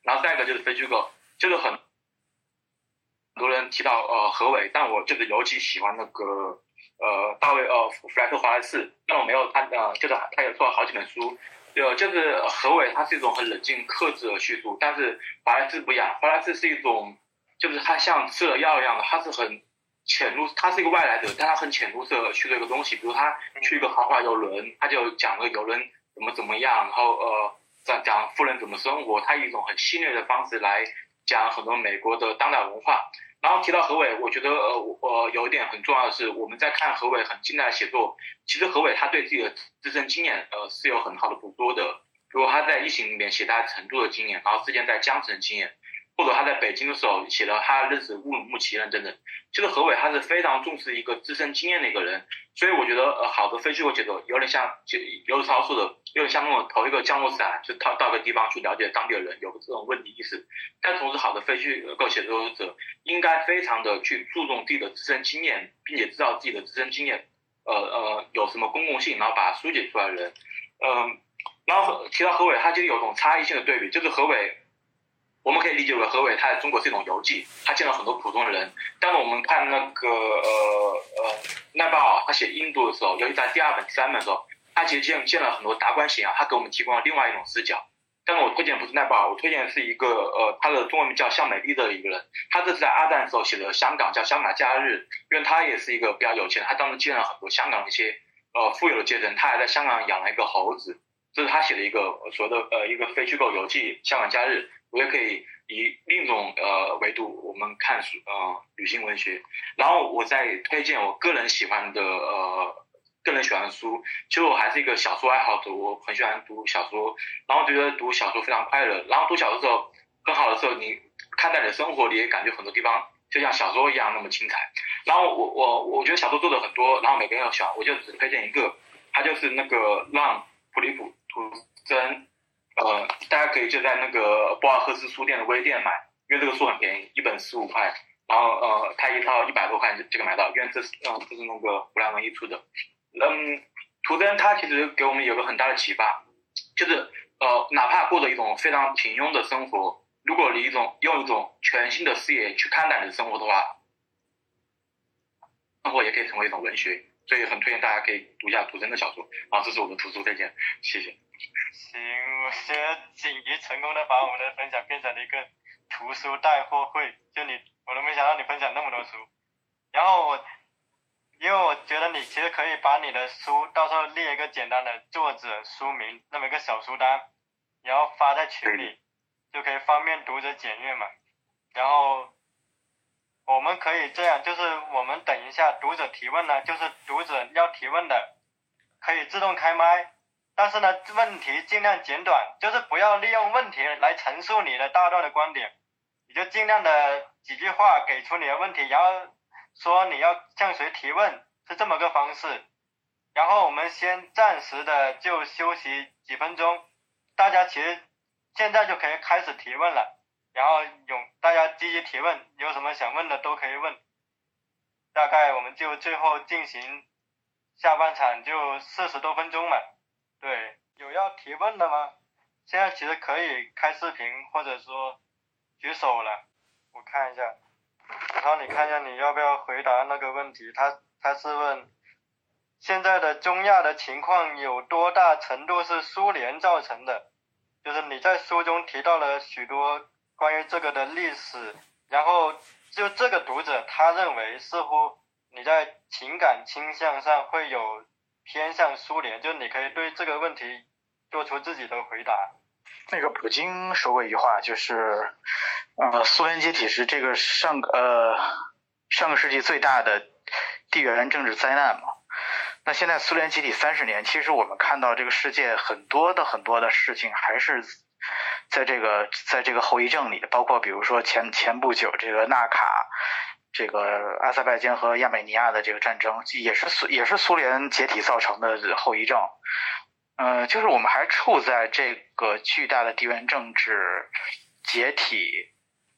D: 然后再一个就是非虚构，就是很很多人提到呃何伟，但我就是尤其喜欢那个呃大卫呃弗莱克华莱士，但我没有他呃就是他也做了好几本书，呃就是何伟他是一种很冷静克制的叙述，但是华莱士不一样，华莱士是一种就是他像吃了药一样的，他是很。潜入，他是一个外来者，但他很浅入色去做一个东西，比如他去一个豪华游轮，他就讲了游轮怎么怎么样，然后呃讲讲富人怎么生活，他以一种很犀利的方式来讲很多美国的当代文化。然后提到何伟，我觉得呃我有一点很重要的是，我们在看何伟很近代的写作，其实何伟他对自己的自身经验呃是有很好的捕捉的，比如他在疫情里面写他成都的经验，然后之前在江城经验。或者他在北京的时候写了他认识乌鲁木齐人等等，其实何伟他是非常重视一个自身经验的一个人，所以我觉得呃好的非虚构写作有点像就刘子超说的，有点像那种投一个降落伞，就到到个地方去了解当地的人，有这种问题意识。但同时好的非虚构写作者应该非常的去注重自己的自身经验，并且知道自己的自身经验，呃呃有什么公共性，然后把它书写出来的人，嗯，然后提到何伟，他其实有种差异性的对比，就是何伟。我们可以理解为何伟他在中国是一种游记，他见了很多普通人。但是我们看那个呃呃奈巴尔，他写印度的时候，尤其在第二本、第三本的时候，他其实见见了很多达官显要，他给我们提供了另外一种视角。但是我推荐不是奈巴尔，我推荐是一个呃他的中文名叫向美丽的一个人，他这是在阿赞的时候写的香港，叫香港假日，因为他也是一个比较有钱，他当时见了很多香港的一些呃富有的阶层，他还在香港养了一个猴子，这是他写的一个所谓的呃一个非虚构游记《香港假日》。我也可以以另一种呃维度，我们看书呃旅行文学，然后我再推荐我个人喜欢的呃个人喜欢的书。其实我还是一个小说爱好者，我很喜欢读小说，然后觉得读小说非常快乐。然后读小说的时候，很好的时候，你看待你的生活，你也感觉很多地方就像小说一样那么精彩。然后我我我觉得小说做的很多，然后每个人要选，我就只推荐一个，他就是那个让普利普图真。呃，大家可以就在那个博尔赫斯书店的微店买，因为这个书很便宜，一本十五块，然后呃，它一套一百多块就就可以买到，因为这是嗯，这是那个湖南文艺出的。嗯，图真他其实给我们有个很大的启发，就是呃，哪怕过着一种非常平庸的生活，如果你一种用一种全新的视野去看待你的生活的话，生活也可以成为一种文学，所以很推荐大家可以读一下图真的小说。啊，这是我的图书推荐，谢谢。
B: 行，我觉得紧急成功的把我们的分享变成了一个图书带货会，就你，我都没想到你分享那么多书。然后我，因为我觉得你其实可以把你的书到时候列一个简单的作者、书名，那么一个小书单，然后发在群里，就可以方便读者检阅嘛。然后我们可以这样，就是我们等一下读者提问呢，就是读者要提问的，可以自动开麦。但是呢，问题尽量简短，就是不要利用问题来陈述你的大段的观点，你就尽量的几句话给出你的问题，然后说你要向谁提问，是这么个方式。然后我们先暂时的就休息几分钟，大家其实现在就可以开始提问了。然后有大家积极提问，有什么想问的都可以问。大概我们就最后进行下半场，就四十多分钟嘛。对，有要提问的吗？现在其实可以开视频或者说举手了。我看一下，然后你看一下你要不要回答那个问题？他他是问。现在的中亚的情况有多大程度是苏联造成的？就是你在书中提到了许多关于这个的历史，然后就这个读者他认为似乎你在情感倾向上会有偏向苏联，就你可以对这个问题做出自己的回答。
C: 那个普京说过一句话，就是呃，苏联解体是这个上呃上个世纪最大的地缘政治灾难嘛。那现在苏联解体三十年，其实我们看到这个世界很多的很多的事情还是在这个在这个后遗症里，包括比如说前前不久这个纳卡，这个阿塞拜疆和亚美尼亚的这个战争，也是苏也是苏联解体造成的后遗症。嗯，就是我们还处在这个巨大的地缘政治解体。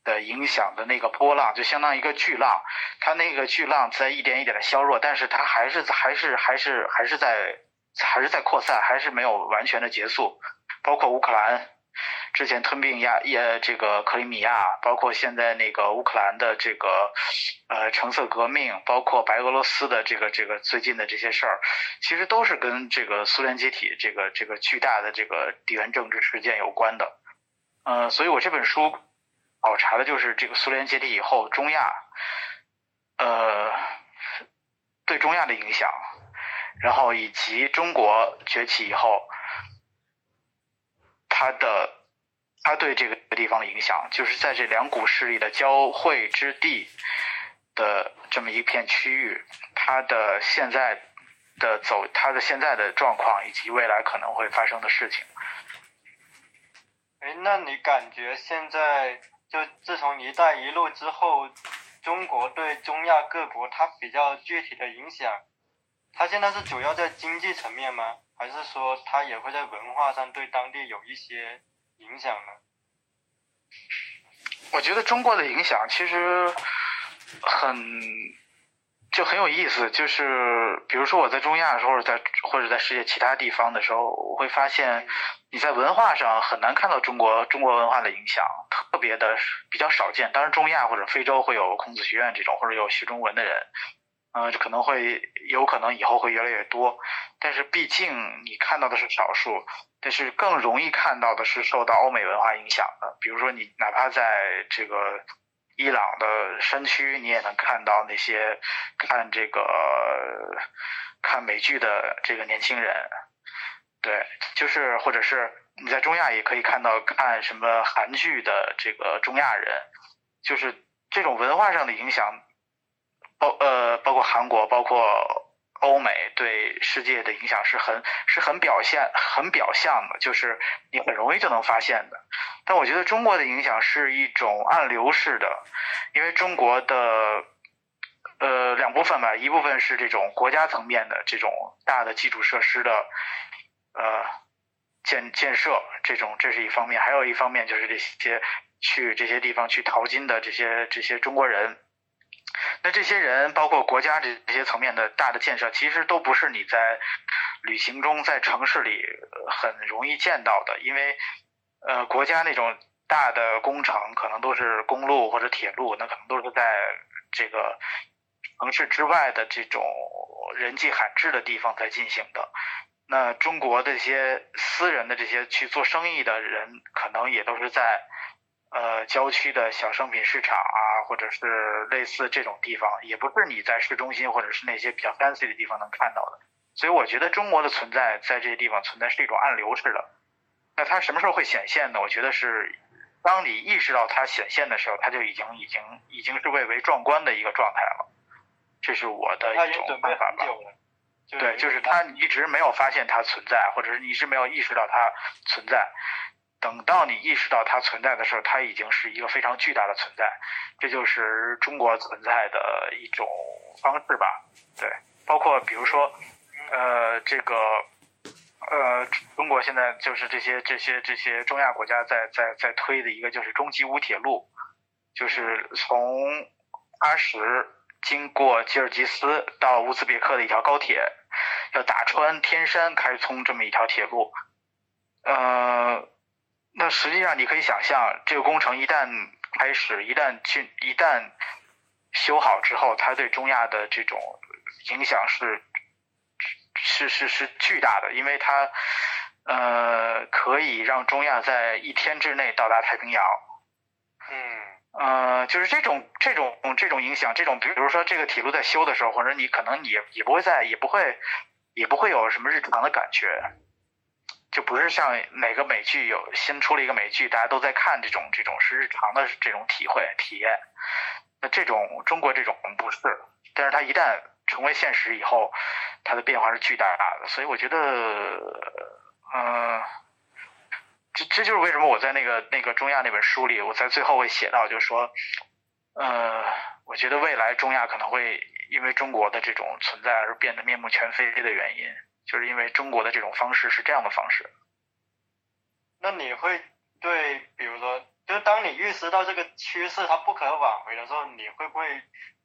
C: 的影响的那个波浪就相当于一个巨浪，它那个巨浪在一点一点的削弱，但是它还是还是还是还是在还是在扩散，还是没有完全的结束。包括乌克兰之前吞并亚也这个克里米亚，包括现在那个乌克兰的这个呃橙色革命，包括白俄罗斯的这个这个最近的这些事儿，其实都是跟这个苏联解体这个这个巨大的这个地缘政治事件有关的。呃，所以我这本书。考察的就是这个苏联解体以后，中亚，呃，对中亚的影响，然后以及中国崛起以后，它的它对这个地方的影响，就是在这两股势力的交汇之地的这么一片区域，它的现在的走，它的现在的状况，以及未来可能会发生的事情。
B: 哎，那你感觉现在？就自从“一带一路”之后，中国对中亚各国它比较具体的影响，它现在是主要在经济层面吗？还是说它也会在文化上对当地有一些影响呢？
C: 我觉得中国的影响其实很就很有意思，就是比如说我在中亚的时候，在或者在世界其他地方的时候，我会发现。你在文化上很难看到中国中国文化的影响，特别的比较少见。当然，中亚或者非洲会有孔子学院这种，或者有学中文的人，嗯，可能会有可能以后会越来越多。但是毕竟你看到的是少数，但是更容易看到的是受到欧美文化影响的。比如说，你哪怕在这个伊朗的山区，你也能看到那些看这个看美剧的这个年轻人。对，就是或者是你在中亚也可以看到看什么韩剧的这个中亚人，就是这种文化上的影响，包呃包括韩国，包括欧美对世界的影响是很是很表现很表象的，就是你很容易就能发现的。但我觉得中国的影响是一种暗流式的，因为中国的呃两部分吧，一部分是这种国家层面的这种大的基础设施的。呃，建建设这种，这是一方面，还有一方面就是这些去这些地方去淘金的这些这些中国人。那这些人，包括国家这这些层面的大的建设，其实都不是你在旅行中在城市里很容易见到的，因为呃，国家那种大的工程可能都是公路或者铁路，那可能都是在这个城市之外的这种人迹罕至的地方在进行的。那中国的这些私人的这些去做生意的人，可能也都是在呃郊区的小商品市场啊，或者是类似这种地方，也不是你在市中心或者是那些比较 fancy 的地方能看到的。所以我觉得中国的存在在这些地方存在是一种暗流式的。那它什么时候会显现呢？我觉得是当你意识到它显现的时候，它就已经已经已经是蔚为壮观的一个状态了。这是我的一种办法吧。对，就是他一直没有发现它存在，或者是一直没有意识到它存在。等到你意识到它存在的时候，它已经是一个非常巨大的存在。这就是中国存在的一种方式吧？对。包括比如说，呃，这个，呃，中国现在就是这些这些这些中亚国家在在在推的一个就是中吉乌铁路，就是从阿什经过吉尔吉斯到乌兹别克的一条高铁，要打穿天山开通这么一条铁路，呃，那实际上你可以想象，这个工程一旦开始，一旦去一旦修好之后，它对中亚的这种影响是是是是巨大的，因为它呃可以让中亚在一天之内到达太平洋。
B: 嗯。
C: 呃，就是这种这种这种影响，这种比如说这个铁路在修的时候，或者你可能也也不会在，也不会也不会有什么日常的感觉，就不是像哪个美剧有新出了一个美剧，大家都在看这种这种是日常的这种体会体验。那这种中国这种不是，但是它一旦成为现实以后，它的变化是巨大的，所以我觉得，嗯、这这就是为什么我在那个那个中亚那本书里，我在最后会写到，就是说，呃，我觉得未来中亚可能会因为中国的这种存在而变得面目全非的原因，就是因为中国的这种方式是这样的方式。
B: 那你会对，比如说，就是当你预识到这个趋势它不可挽回的时候，你会不会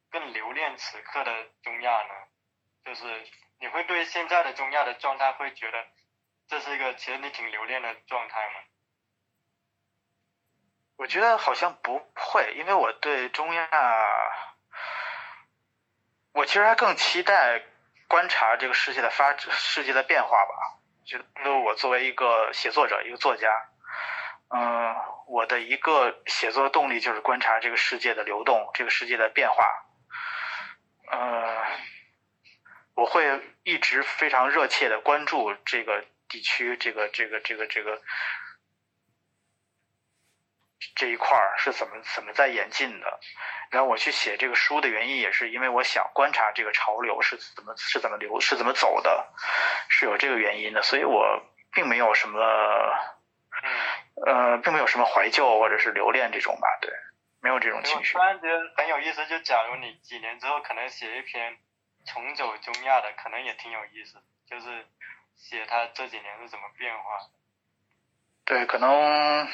B: 更留恋此刻的中亚呢？就是你会对现在的中亚的状态会觉得这是一个其实你挺留恋的状态吗？
C: 我觉得好像不会，因为我对中亚，我其实还更期待观察这个世界的发世界的变化吧。觉得我作为一个写作者，一个作家，嗯、我的一个写作动力就是观察这个世界的流动，这个世界的变化。呃，我会一直非常热切的关注这个地区，这个这个这个这个这一块儿是怎么怎么在演进的。然后我去写这个书的原因，也是因为我想观察这个潮流是怎么是怎么流是怎么走的，是有这个原因的。所以我并没有什么
B: 嗯，
C: 呃，并没有什么怀旧或者是留恋这种吧，对，没有这种情绪
B: 突。然觉得很有意思。就假如你几年之后可能写一篇重走中亚的，可能也挺有意思，就是写他这几年是怎么变化。
C: 对，可能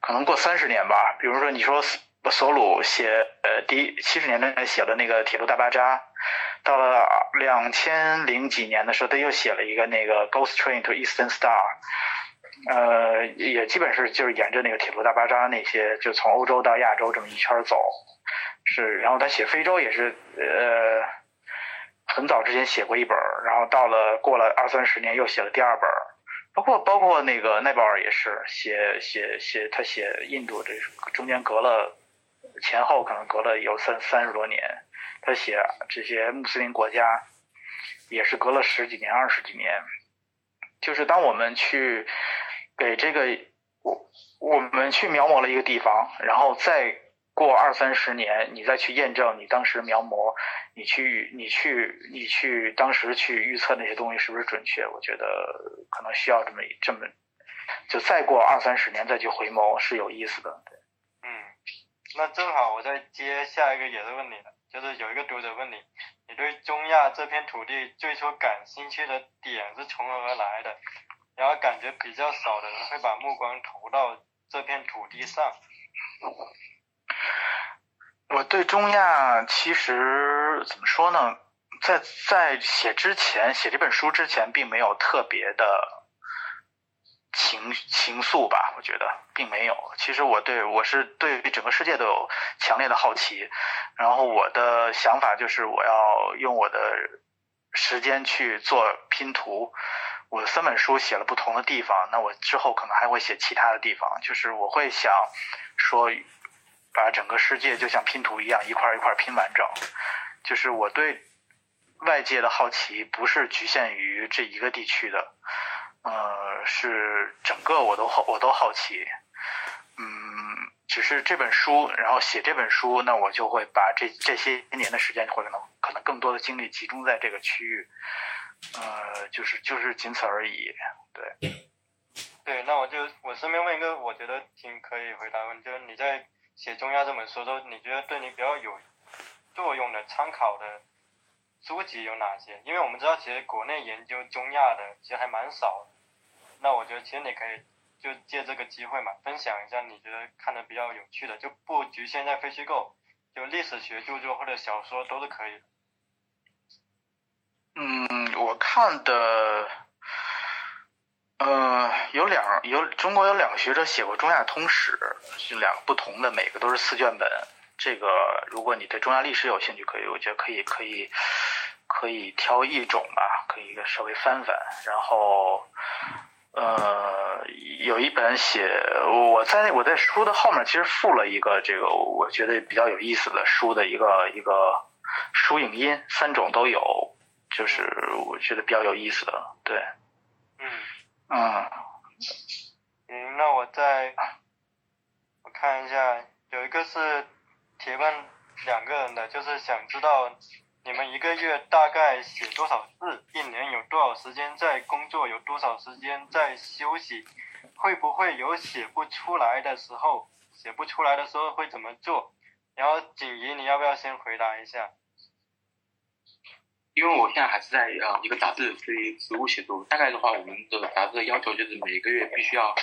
C: 可能过三十年吧。比如说，你说索鲁写呃第七十年代写的那个铁路大巴扎，到了两千零几年的时候，他又写了一个那个 Ghost Train to Eastern Star，呃，也基本是就是沿着那个铁路大巴扎那些，就从欧洲到亚洲这么一圈走。是，然后他写非洲也是呃很早之前写过一本，然后到了过了二三十年又写了第二本。包括包括那个奈保尔也是写写写，他写印度这中间隔了前后可能隔了有三三十多年，他写这些穆斯林国家也是隔了十几年二十几年，就是当我们去给这个我我们去描摹了一个地方，然后再过二三十年，你再去验证你当时描摹，你去你去你去当时去预测那些东西是不是准确？我觉得可能需要这么这么，就再过二三十年再去回眸是有意思的。
B: 嗯，那正好我再接下一个也是问你的，就是有一个读者问你，你对中亚这片土地最初感兴趣的点是从何而来的？然后感觉比较少的人会把目光投到这片土地上。
C: 我对中亚其实怎么说呢，在在写之前，写这本书之前，并没有特别的情情愫吧，我觉得并没有。其实我对我是对整个世界都有强烈的好奇，然后我的想法就是我要用我的时间去做拼图。我三本书写了不同的地方，那我之后可能还会写其他的地方，就是我会想说。把整个世界就像拼图一样，一块一块拼完整。就是我对外界的好奇不是局限于这一个地区的，呃，是整个我都好我都好奇。嗯，只是这本书，然后写这本书，那我就会把这这些年的时间，或者能可能更多的精力集中在这个区域。呃，就是就是仅此而已。对，
B: 对，那我就我顺便问一个，我觉得挺可以回答问，就是你在写中亚这本书的时候，你觉得对你比较有作用的参考的书籍有哪些？因为我们知道，其实国内研究中亚的其实还蛮少。那我觉得，其实你可以就借这个机会嘛，分享一下你觉得看的比较有趣的，就不局限在非虚构，就历史学著作或者小说都是可以。
C: 嗯，我看的，呃，有两有中国有两个学者写过中亚通史，是两个不同的，每个都是四卷本。这个如果你对中亚历史有兴趣，可以，我觉得可以可以可以挑一种吧，可以稍微翻翻。然后，呃，有一本写我在我在书的后面其实附了一个这个我觉得比较有意思的书的一个一个书影音，三种都有。就是我觉得比较有意思的，对，
B: 嗯，
C: 嗯，
B: 那我再我看一下，有一个是提问两个人的，就是想知道你们一个月大概写多少字，一年有多少时间在工作，有多少时间在休息，会不会有写不出来的时候？写不出来的时候会怎么做？然后锦怡，你要不要先回答一下？
D: 因为我现在还是在呃一个杂志对于职务写作，大概的话，我们的杂志的要求就是每个月必须要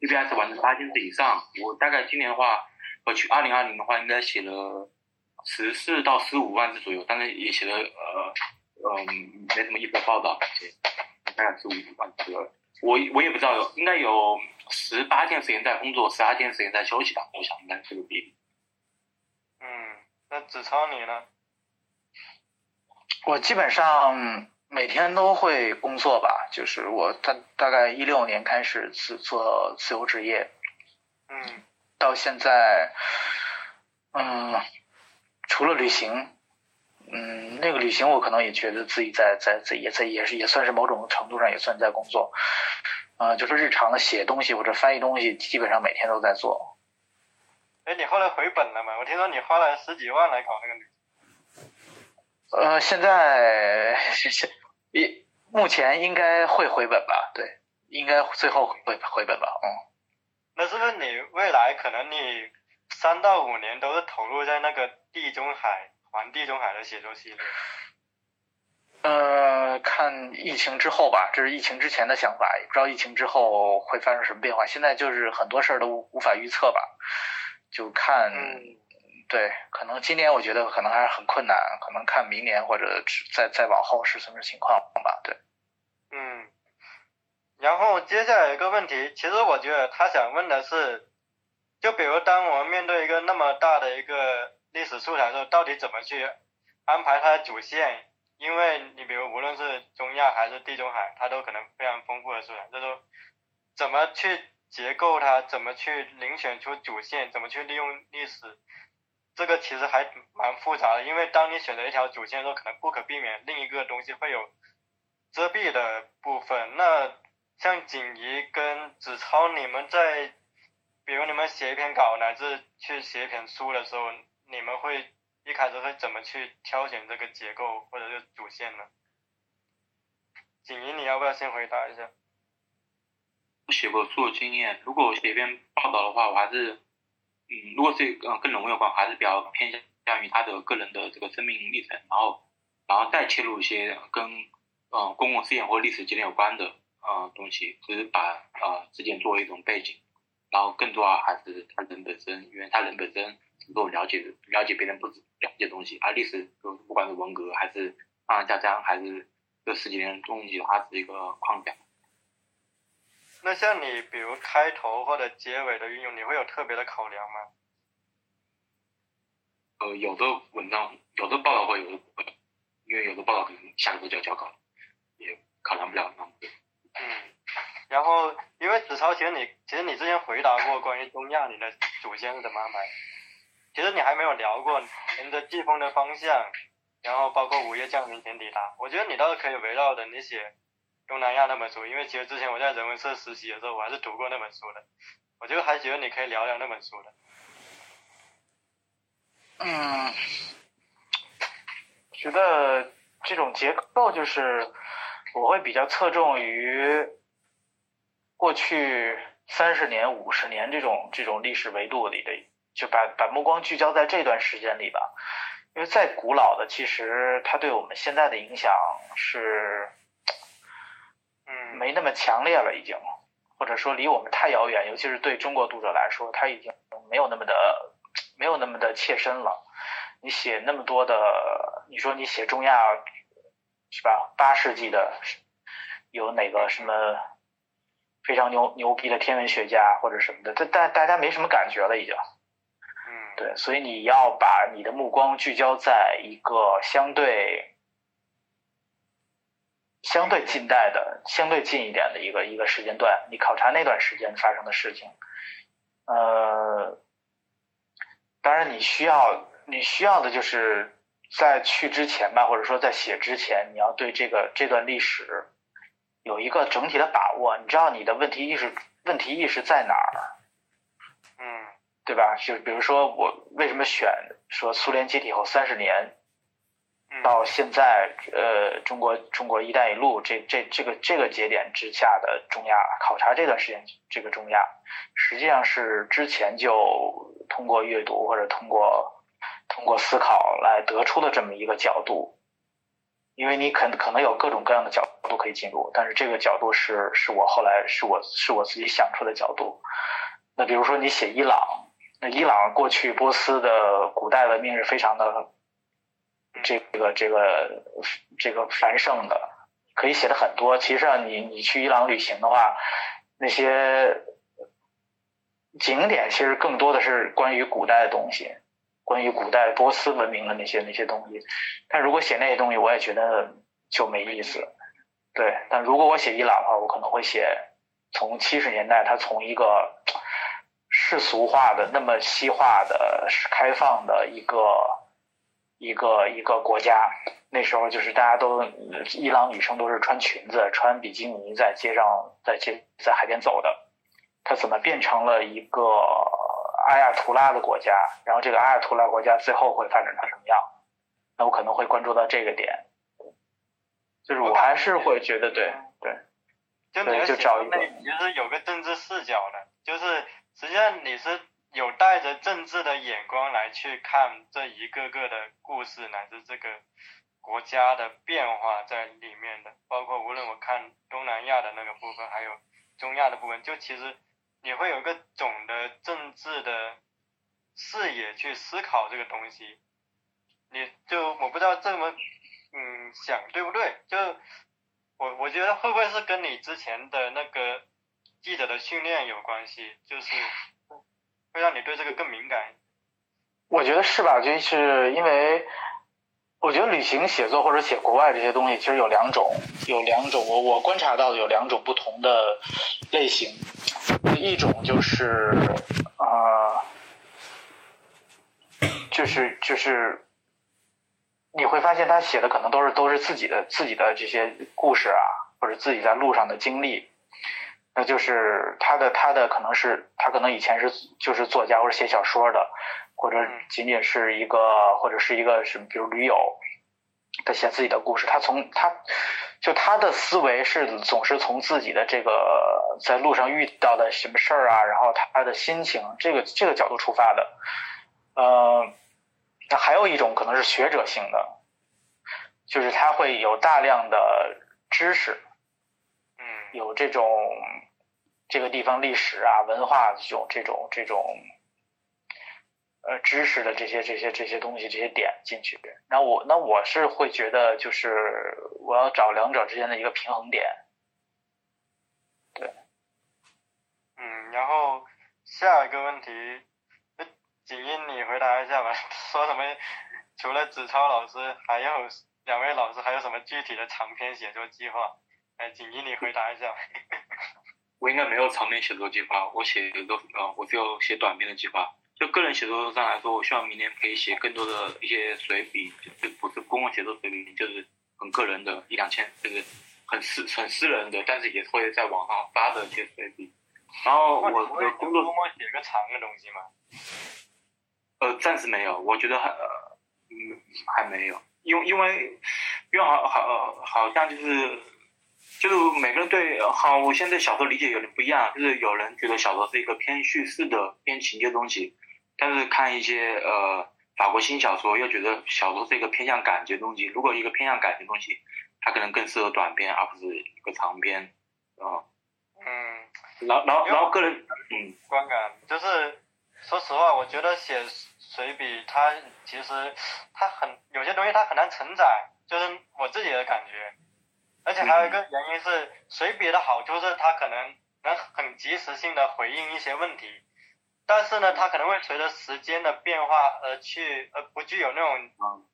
D: P P S 完成八千字以上。我大概今年的话，我去二零二零的话，应该写了十四到十五万字左右，但是也写了呃嗯没什么意思的报道，大概十五万字左右。我我也不知道有，应该有十八天时间在工作，十二天时间在休息吧，我想应该这个比例。
B: 嗯，那子超你呢？
C: 我基本上每天都会工作吧，就是我大大概一六年开始自做自由职业，
B: 嗯，
C: 到现在，嗯，除了旅行，嗯，那个旅行我可能也觉得自己在在在也在也是也算是某种程度上也算在工作，啊，就是日常的写东西或者翻译东西，基本上每天都在做。
B: 哎，你后来回本了吗？我听说你花了十几万来搞那个旅。
C: 呃，现在一目前应该会回本吧？对，应该最后会回本吧？嗯。
B: 那是不是你未来可能你三到五年都是投入在那个地中海环地中海的写作系列？
C: 呃，看疫情之后吧，这是疫情之前的想法，也不知道疫情之后会发生什么变化。现在就是很多事儿都无法预测吧，就看。对，可能今年我觉得可能还是很困难，可能看明年或者再再往后是什么情况吧。对，
B: 嗯，然后接下来一个问题，其实我觉得他想问的是，就比如当我们面对一个那么大的一个历史素材的时候，到底怎么去安排它的主线？因为你比如无论是中亚还是地中海，它都可能非常丰富的素材，就说怎么去结构它，怎么去遴选出主线，怎么去利用历史。这个其实还蛮复杂的，因为当你选择一条主线的时候，可能不可避免另一个东西会有遮蔽的部分。那像锦怡跟子超，你们在比如你们写一篇稿乃至去写一篇书的时候，你们会一开始会怎么去挑选这个结构或者是主线呢？锦怡，你要不要先回答一下？
D: 写过书的经验，如果写一篇报道的话，我还是。嗯，如果是嗯跟人物有关，还是比较偏向于他的个人的这个生命历程，然后然后再切入一些跟嗯公共事件或历史节点有关的呃东西，就是把呃事件作为一种背景，然后更多啊还是他人本身，因为他人本身能够了解了解别人不了解东西，而历史就不管是文革还是二战加章还是这十几年东西，它是一个框架。
B: 那像你，比如开头或者结尾的运用，你会有特别的考量吗？
D: 呃，有的文章，有的报道会，有的不会，因为有的报道可能下个周就要交稿，也考量不了那么多。
B: 嗯，然后因为子超，其实你其实你之前回答过关于东亚你的祖先是怎么安排，其实你还没有聊过沿着季风的方向，然后包括午夜降临前抵达，我觉得你倒是可以围绕着你写。东南亚那本书，因为其实之前我在人文社实习的时候，我还是读过那本书的，我就还觉得你可以聊聊那本书的。
C: 嗯，觉得这种结构就是我会比较侧重于过去三十年、五十年这种这种历史维度里的，就把把目光聚焦在这段时间里吧。因为再古老的，其实它对我们现在的影响是，没那么强烈了，已经，或者说离我们太遥远，尤其是对中国读者来说，它已经没有那么的，没有那么的切身了。你写那么多的，你说你写中亚，是吧？八世纪的，有哪个什么非常牛牛逼的天文学家或者什么的，这大大家没什么感觉了，已经。
B: 嗯，
C: 对，所以你要把你的目光聚焦在一个相对相对近代的、相对近一点的一个一个时间段，你考察那段时间发生的事情。呃，当然你需要你需要的就是在去之前吧，或者说在写之前，你要对这个这段历史有一个整体的把握，你知道你的问题意识问题意识在哪儿。
B: 嗯
C: 对吧？就比如说我为什么选说苏联解体后三十年
B: 嗯，
C: 到现在，呃，中国中国“一带一路”这这这个这个节点之下的中亚考察这段时间，这个中亚实际上是之前就通过阅读或者通过通过思考来得出的这么一个角度，因为你可可能有各种各样的角度可以进入，但是这个角度是是我后来是我是我自己想出的角度。那比如说你写伊朗，那伊朗过去波斯的古代文明是非常的这个这个这个繁盛的，可以写的很多。其实上你你去伊朗旅行的话，那些景点其实更多的是关于古代的东西，关于古代波斯文明的那些那些东西。但如果写那些东西，我也觉得就没意思。对，但如果我写伊朗的话，我可能会写从七十年代，它从一个世俗化的、那么西化的、开放的一个一个一个国家。那时候就是大家都，伊朗女生都是穿裙子、穿比基尼在街上、在街在海边走的。它怎么变成了一个阿亚图拉的国家？然后这个阿亚图拉国家最后会发展成什么样？那我可能会关注到这个点。就是我还是会觉得对对。
B: 就你
C: 就找一个
B: 那里其实有个政治视角的，就是实际上你是有带着政治的眼光来去看这一个个的故事，乃至这个国家的变化在里面的，包括无论我看东南亚的那个部分，还有中亚的部分，就其实你会有一个总的政治的视野去思考这个东西，你就我不知道这么嗯想对不对？就我 我觉得会不会是跟你之前的那个记者的训练有关系？就是会让你对这个更敏感。
C: 我觉得是吧？就是因为我觉得旅行写作或者写国外这些东西，其实有两种，有两种，我我观察到的有两种不同的类型。一种就是啊、呃就是就是你会发现他写的可能都是都是自己的自己的这些故事啊，或者自己在路上的经历。那就是他的他的可能是他可能以前是就是作家或者写小说的，或者仅仅是一个或者是一个什么，比如驴友，他写自己的故事，他从他就他的思维是总是从自己的这个在路上遇到的什么事儿啊，然后他的心情这个这个角度出发的，呃，那还有一种可能是学者性的，就是他会有大量的知识，
B: 嗯。
C: 有这种这个地方历史啊、文化这种这种这种呃知识的这些这些这些东西这些点进去。那我那我是会觉得，就是我要找两者之间的一个平衡点。
B: 对嗯，然后下一个问题，呃景英你回答一下吧。说什么？除了子超老师，还有两位老师，还有什么具体的长篇写作计划？哎，景英你回答一下。
D: 我应该没有长篇写作计划，我写一个呃，我只有写短篇的计划。就个人写作上来说，我希望明年可以写更多的一些随笔，就是不是公共写作随笔，就是很个人的，一两千，就是很私很私人的，但是也会在网上发的一些随笔。然后我
B: 我
D: 的工作
B: 周末写个长的东西吗？
D: 呃，暂时没有，我觉得还呃，嗯，还没有，因为因为因为好好好像就是就是每个人对好，我现在小说理解有点不一样，就是有人觉得小说是一个偏叙事的、偏情节的东西，但是看一些呃法国新小说，又觉得小说是一个偏向感觉的东西。如果一个偏向感觉的东西，它可能更适合短篇，而不是一个长篇。
B: 啊，嗯，
D: 然后然后然后个人嗯
B: 观感就是，说实话，我觉得写随笔它其实它很有些东西它很难承载，就是我自己的感觉。而且还有一个原因是，随笔的好处是它可能能很及时性的回应一些问题。但是呢，它可能会随着时间的变化而去，而不具有那种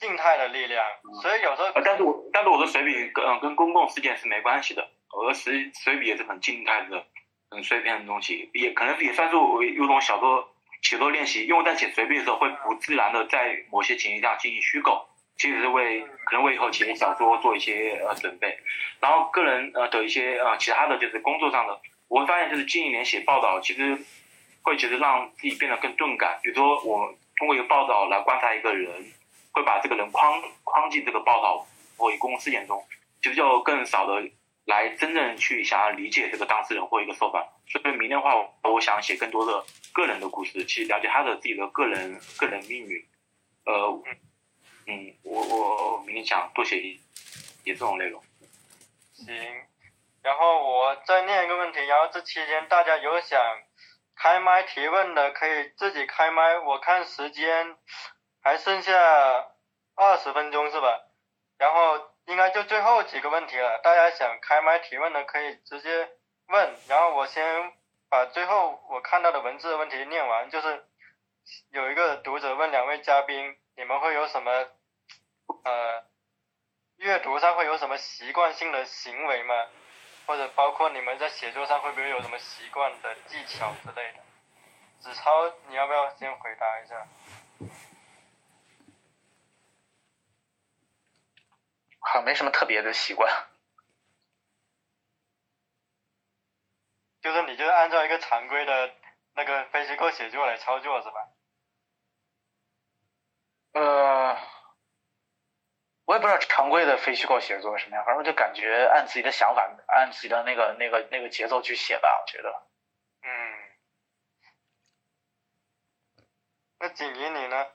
B: 静态的力量。所以有时候，
D: 但是我但是我的随笔跟跟公共事件是没关系的，我的随随笔也是很静态的、很碎片的东西，也可能也算是我有种小说写作练习。因为我在写随笔的时候，会不自然的在某些情境下进行虚构，其实是为可能为以后写小说做一些呃准备。然后个人呃的一些呃其他的就是工作上的，我会发现就是近一年写报道，其实。会觉得让自己变得更钝感，比如说我通过一个报道来观察一个人，会把这个人框框进这个报道或一公共事件中，其实就更少的来真正去想要理解这个当事人或一个受访。所以明年的话，我想写更多的个人的故事，去了解他的自己的个人个人命运。呃，嗯，我我我明年想多写一写这种内容。
B: 行，然后我再念一个问题，然后这期间大家有想。开麦提问的可以自己开麦，我看时间还剩下二十分钟是吧？然后应该就最后几个问题了，大家想开麦提问的可以直接问，然后我先把最后我看到的文字问题念完，就是有一个读者问两位嘉宾，你们会有什么呃阅读上会有什么习惯性的行为吗？或者包括你们在写作上会不会有什么习惯的技巧之类的？子超，你要不要先回答一下？
C: 好，没什么特别的习惯。
B: 就是你就按照一个常规的那个非虚构写作来操作是吧？
C: 呃。我也不知道常规的非虚构写作什么样，反正我就感觉按自己的想法，按自己的那个那个那个节奏去写吧。我觉得，
B: 嗯，那锦怡你呢？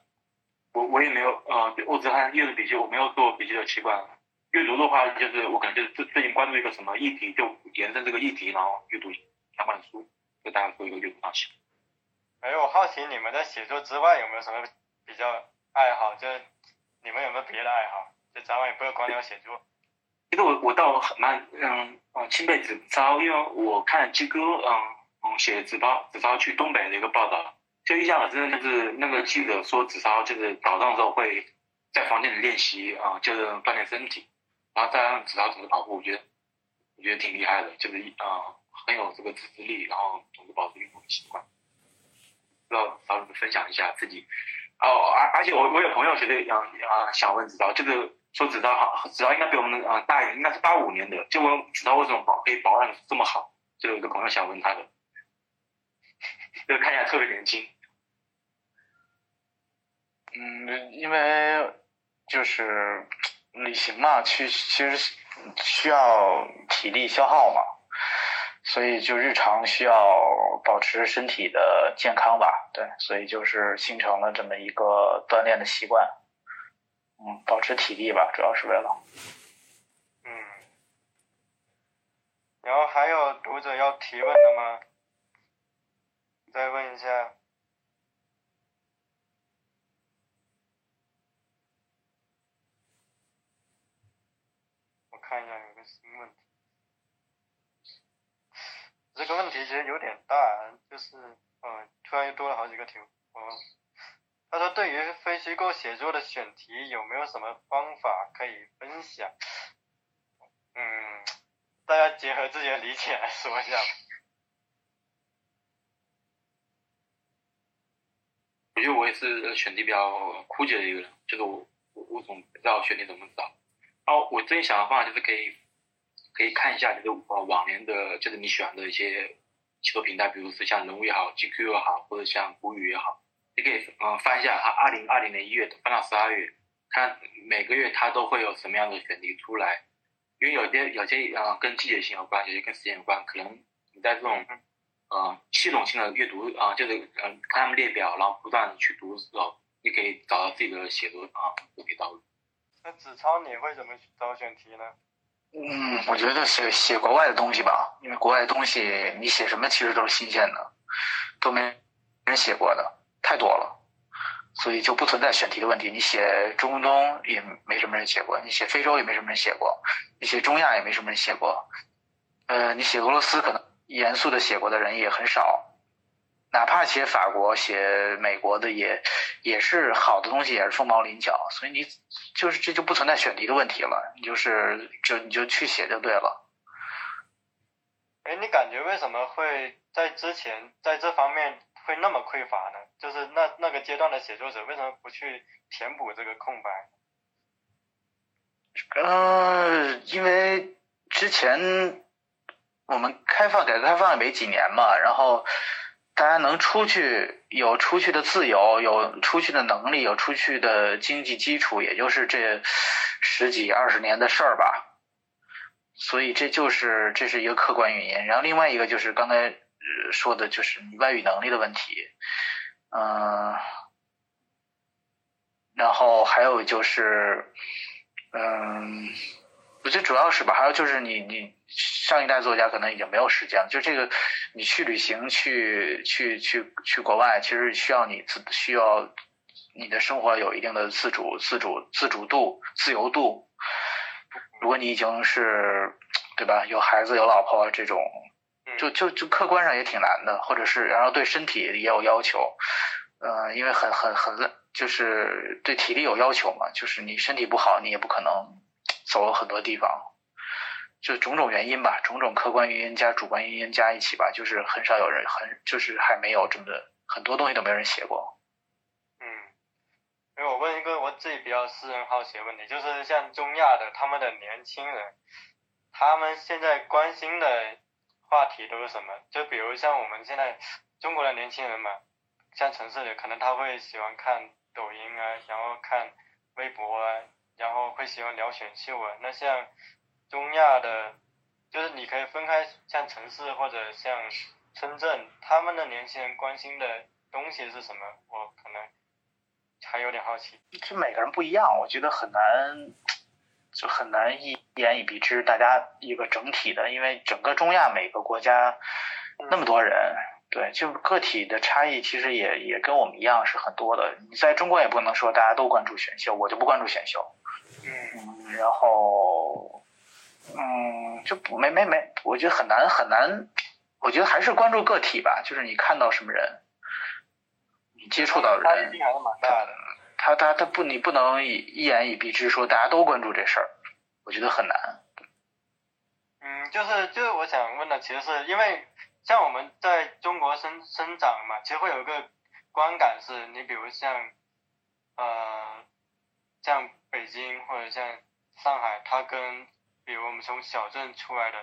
D: 我我也没有，呃，我只看阅读笔记，我没有做笔记的习惯。阅读的话，就是我可能就是最最近关注一个什么议题，就延伸这个议题，然后阅读相关的书，给大家做一个阅读方式。
B: 哎，我好奇你们在写作之外有没有什么比较爱好？就是你们有没有别的爱好？这早晚也不要光聊写作。
D: 其实我我倒蛮嗯嗯钦佩子超，因为我看鸡哥嗯嗯写子超子超去东北的一个报道，就印象很深，就是那个记者说子超就是早上的时候会在房间里练习啊，就是锻炼身体，然后再让子超怎么跑步，我觉得我觉得挺厉害的，就是啊很有这个自制力，然后总是保持运动的习惯。不知道找你们分享一下自己哦，而而且我我有朋友觉得想啊想问子超这个。说子韬好，子韬应该比我们啊大一点，应该是八五年的。就问子韬为什么保可以保养这么好？就有一个朋友想问他的，就看起来特别年轻。
C: 嗯，因为就是旅行嘛，去其实需要体力消耗嘛，所以就日常需要保持身体的健康吧。对，所以就是形成了这么一个锻炼的习惯。嗯，保持体力吧，主要是为了。
B: 嗯。然后还有读者要提问的吗？再问一下。我看一下有个新问题。这个问题其实有点大，就是，嗯，突然又多了好几个题，我。他说：“对于非虚构写作的选题，有没有什么方法可以分享？嗯，大家结合自己的理解来说一下。”
D: 我觉得我也是选题比较枯竭的一个人，就是我我我总不知道选题怎么找。然后我最近想的方法就是可以可以看一下，就是往年的，就是你喜欢的一些写作平台，比如说像人物也好，GQ 也好，或者像古语也好。你可以嗯翻一下，他二零二零年一月翻到十二月，看每个月它都会有什么样的选题出来，因为有些有些嗯跟季节性有关，有些跟时间有关，可能你在这种嗯系统性的阅读啊，就是嗯看他们列表，然后不断的去读的时候，你可以找到自己的写作啊这条道路。
B: 那子超你会怎么找选题呢？
C: 嗯，我觉得写写国外的东西吧，因为国外的东西你写什么其实都是新鲜的，都没人写过的太多了，所以就不存在选题的问题。你写中东也没什么人写过，你写非洲也没什么人写过，你写中亚也没什么人写过，呃，你写俄罗斯可能严肃的写过的人也很少。哪怕写法国、写美国的也也是好的东西，也是凤毛麟角。所以你就是这就不存在选题的问题了，你就是就你就去写就对了。
B: 哎，你感觉为什么会在之前在这方面会那么匮乏呢？就是那那个阶段的写作者为什么不去填补这个空白？
C: 呃，因为之前我们开放改革开放也没几年嘛，然后。大家能出去，有出去的自由，有出去的能力，有出去的经济基础，也就是这十几二十年的事儿吧。所以这就是这是一个客观原因。然后另外一个就是刚才说的，就是你外语能力的问题。嗯，然后还有就是，嗯。我觉得主要是吧，还有就是你你上一代作家可能已经没有时间了，就这个你去旅行去去去去国外，其实需要你自需要你的生活有一定的自主自主自主度自由度。如果你已经是对吧，有孩子有老婆这种，就就就客观上也挺难的，或者是然后对身体也有要求，呃，因为很很很累，就是对体力有要求嘛，就是你身体不好，你也不可能。走了很多地方，就种种原因吧，种种客观原因加主观原因加一起吧，就是很少有人很就是还没有这么很多东西都没有人写过。
B: 嗯，因为我问一个我自己比较私人好奇的问题，就是像中亚的他们的年轻人，他们现在关心的话题都是什么？就比如像我们现在中国的年轻人嘛，像城市里可能他会喜欢看抖音啊，然后看微博啊。然后会喜欢聊选秀啊，那像中亚的，就是你可以分开，像城市或者像深圳，他们的年轻人关心的东西是什么？我可能还有点好奇。
C: 其实每个人不一样，我觉得很难，就很难一言以蔽之，大家一个整体的，因为整个中亚每个国家那么多人。对，就个体的差异其实也也跟我们一样是很多的。你在中国也不能说大家都关注选秀，我就不关注选秀。嗯，然后，嗯，就没没没，我觉得很难很难。我觉得还是关注个体吧，就是你看到什么人，你接触到人，
B: 差异还是蛮大的。
C: 他他他不，你不能一一言以蔽之说大家都关注这事儿，我觉得很难。
B: 嗯，就是就是我想问的，其实是因为。像我们在中国生生长嘛，其实会有一个观感是，你比如像，呃，像北京或者像上海，它跟比如我们从小镇出来的，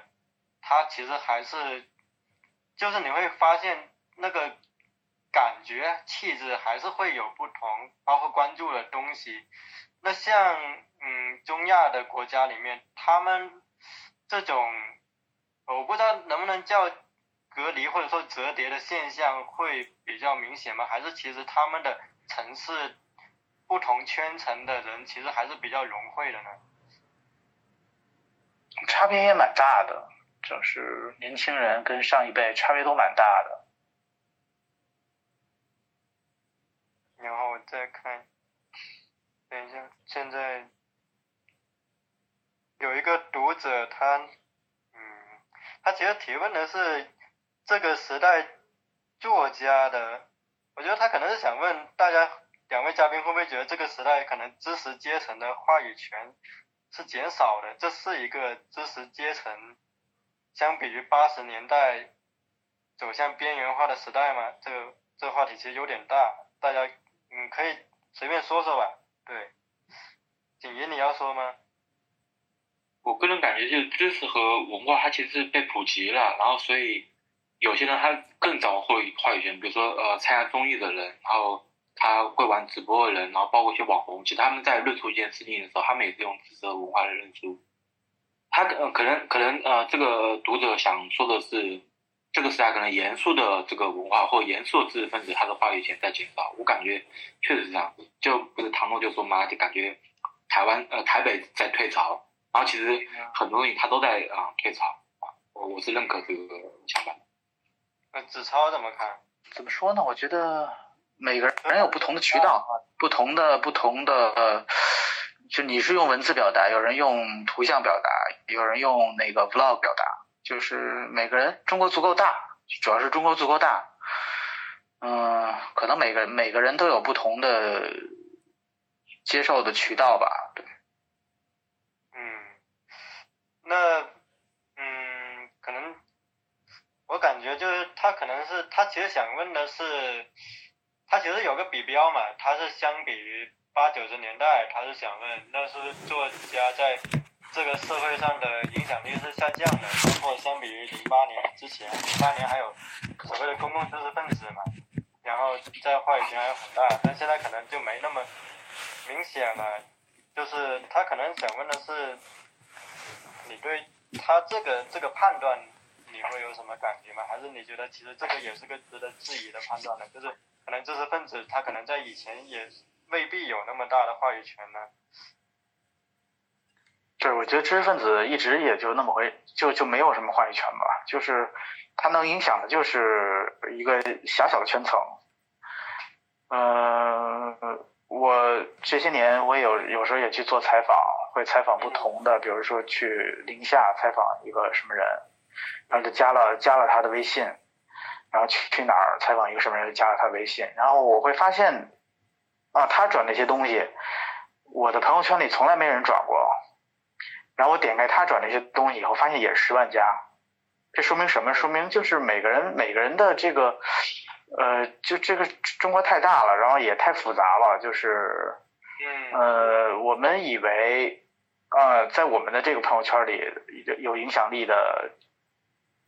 B: 它其实还是，就是你会发现那个感觉气质还是会有不同，包括关注的东西。那像嗯中亚的国家里面，他们这种，我不知道能不能叫。隔离或者说折叠的现象会比较明显吗？还是其实他们的城市不同圈层的人其实还是比较融汇的呢？
C: 差别也蛮大的，就是年轻人跟上一辈差别都蛮大的。
B: 然后我再看，等一下，现在有一个读者他，嗯，他其实提问的是。这个时代作家的，我觉得他可能是想问大家，两位嘉宾会不会觉得这个时代可能知识阶层的话语权是减少的？这是一个知识阶层相比于八十年代走向边缘化的时代吗？这个这个话题其实有点大，大家嗯可以随便说说吧。对，景怡你要说吗？
D: 我个人感觉就是知识和文化它其实是被普及了，然后所以。有些人他更早会话语权，比如说呃参加综艺的人，然后他会玩直播的人，然后包括一些网红，其实他们在论述一件事情的时候，他们也是用知识和文化来论述。他可可能可能呃这个读者想说的是，这个时代可能严肃的这个文化或严肃的知识分子他的话语权在减少。我感觉确实是这样，就不是唐诺就说嘛，就感觉台湾呃台北在退潮，然后其实很多东西他都在啊退潮啊，我我是认可这个想法。
B: 那子超怎么看？
C: 怎么说呢？我觉得每个人有不同的渠道，不同的不同的。呃就你是用文字表达，有人用图像表达，有人用那个 vlog 表达，就是每个人中国足够大，主要是中国足够大，嗯，可能每个每个人都有不同的接受的渠道吧，对。
B: 嗯，那嗯，可能我感觉就是他可能是他其实想问的是，他其实有个比标嘛，他是相比于。八九十年代，他是想问，那是作家在这个社会上的影响力是下降的，包括相比于零八年之前，零八年还有所谓的公共知识分子嘛，然后在话语权还有很大，但现在可能就没那么明显了。就是他可能想问的是，你对他这个这个判断，你会有什么感觉吗？还是你觉得其实这个也是个值得质疑的判断呢？就是可能知识分子他可能在以前也。未必有那么大的话语权呢。
C: 对，我觉得知识分子一直也就那么回，就就没有什么话语权吧。就是他能影响的，就是一个狭小的圈层。嗯，我这些年我也有有时候也去做采访，会采访不同的，比如说去宁夏采访一个什么人，然后就加了加了他的微信，然后去去哪儿采访一个什么人，加了他微信，然后我会发现。啊，他转那些东西，我的朋友圈里从来没人转过。然后我点开他转那些东西以后，发现也是十万加。这说明什么？说明就是每个人每个人的这个，呃，就这个中国太大了，然后也太复杂了。就是，呃，我们以为，呃，在我们的这个朋友圈里有影响力的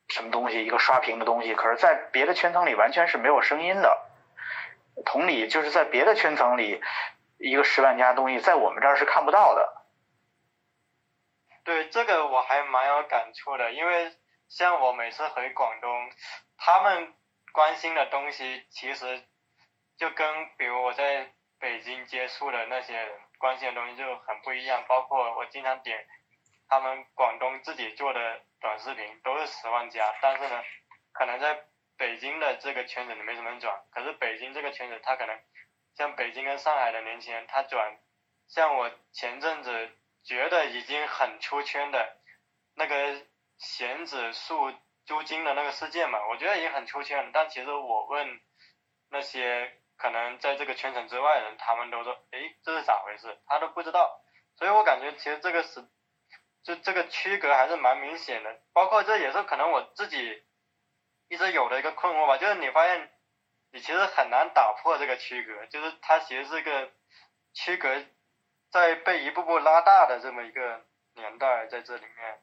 C: 什么东西，一个刷屏的东西，可是，在别的圈层里完全是没有声音的。同理，就是在别的圈层里，一个十万加东西，在我们这儿是看不到的。
B: 对这个我还蛮有感触的，因为像我每次回广东，他们关心的东西其实就跟比如我在北京接触的那些关心的东西就很不一样。包括我经常点他们广东自己做的短视频，都是十万加，但是呢，可能在。北京的这个圈子你没什么人转，可是北京这个圈子，他可能像北京跟上海的年轻人，他转，像我前阵子觉得已经很出圈的那个闲子数租金的那个事件嘛，我觉得已经很出圈了。但其实我问那些可能在这个圈层之外的人，他们都说，诶，这是咋回事？他都不知道。所以我感觉其实这个是，就这个区隔还是蛮明显的。包括这也是可能我自己。一直有的一个困惑吧，就是你发现你其实很难打破这个区隔，就是它其实是个区隔在被一步步拉大的这么一个年代在这里面。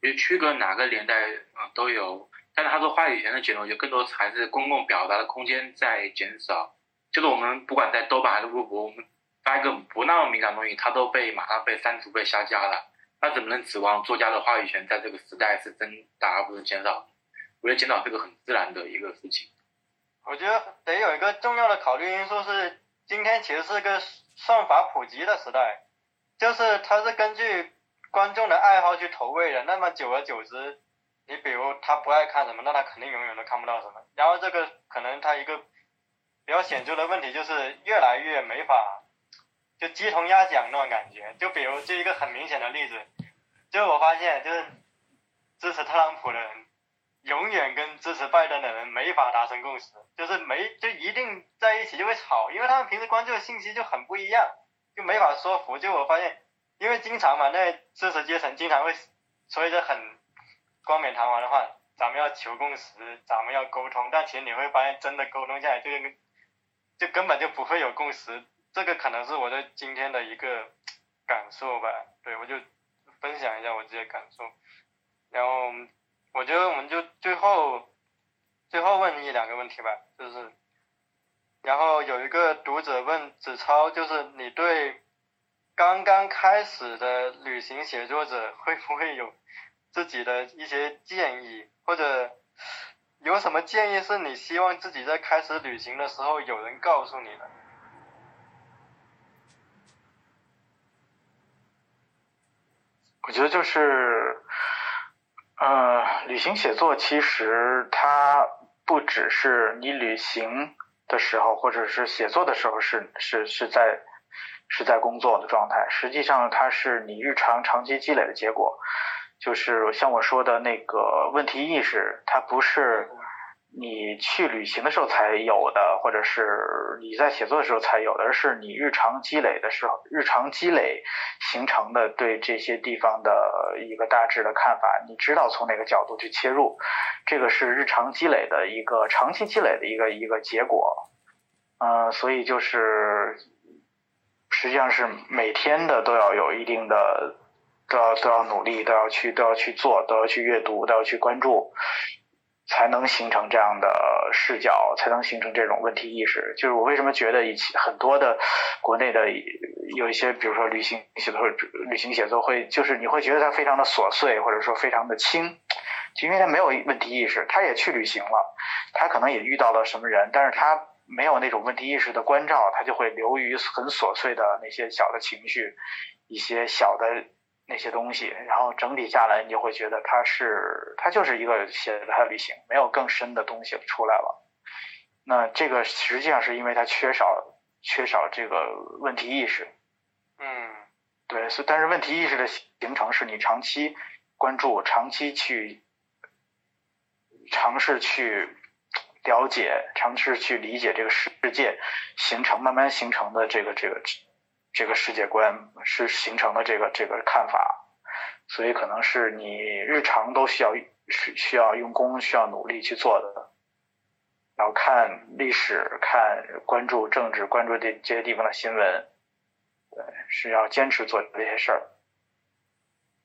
D: 其实区隔哪个年代啊都有，但是他说话语权的减弱，就更多还是公共表达的空间在减少。就是我们不管在豆瓣还是微博，我们发一个不那么敏感的东西，它都被马上被删除被下架了。那怎么能指望作家的话语权在这个时代是增大而不是减少？我觉得减少是个很自然的一个事情。
B: 我觉得得有一个重要的考虑因素是，今天其实是个算法普及的时代，就是它是根据观众的爱好去投喂的。那么久而久之，你比如他不爱看什么，那他肯定永远都看不到什么。然后这个可能他一个比较显著的问题就是越来越没法就鸡同鸭讲那种感觉。就比如就一个很明显的例子，就我发现就是支持特朗普的人。永远跟支持拜登的人没法达成共识，就是没就一定在一起就会吵，因为他们平时关注的信息就很不一样，就没法说服。就我发现，因为经常嘛，那知识阶层经常会说一些很冠冕堂皇的话，咱们要求共识，咱们要沟通，但其实你会发现，真的沟通下来，就就根本就不会有共识。这个可能是我对今天的一个感受吧。对，我就分享一下我这些感受，然后。我觉得我们就最后最后问一两个问题吧，就是，然后有一个读者问子超，就是你对刚刚开始的旅行写作者会不会有自己的一些建议，或者有什么建议是你希望自己在开始旅行的时候有人告诉你的？
C: 我觉得就是，呃，旅行写作其实它不只是你旅行的时候，或者是写作的时候是是是在是在工作的状态，实际上它是你日常长期积累的结果。就是像我说的那个问题意识，它不是。你去旅行的时候才有的，或者是你在写作的时候才有的，而是你日常积累的时候，日常积累形成的对这些地方的一个大致的看法。你知道从哪个角度去切入，这个是日常积累的一个长期积累的一个一个结果。嗯，所以就是实际上是每天的都要有一定的，都要都要努力，都要去都要去做，都要去阅读，都要去关注。才能形成这样的视角，才能形成这种问题意识。就是我为什么觉得以前很多的国内的有一些，比如说旅行写作、旅行写作会，就是你会觉得它非常的琐碎，或者说非常的轻，就因为他没有问题意识。他也去旅行了，他可能也遇到了什么人，但是他没有那种问题意识的关照，他就会流于很琐碎的那些小的情绪，一些小的。那些东西，然后整体下来，你就会觉得它是它就是一个写的他的旅行，没有更深的东西出来了。那这个实际上是因为他缺少缺少这个问题意识。
B: 嗯，
C: 对，是但是问题意识的形成是你长期关注、长期去尝试去了解、尝试去理解这个世界形成慢慢形成的这个这个。这个世界观是形成的这个这个看法，所以可能是你日常都需要需需要用功、需要努力去做的。然后看历史、看关注政治、关注这这些地方的新闻，对，是要坚持做这些事儿。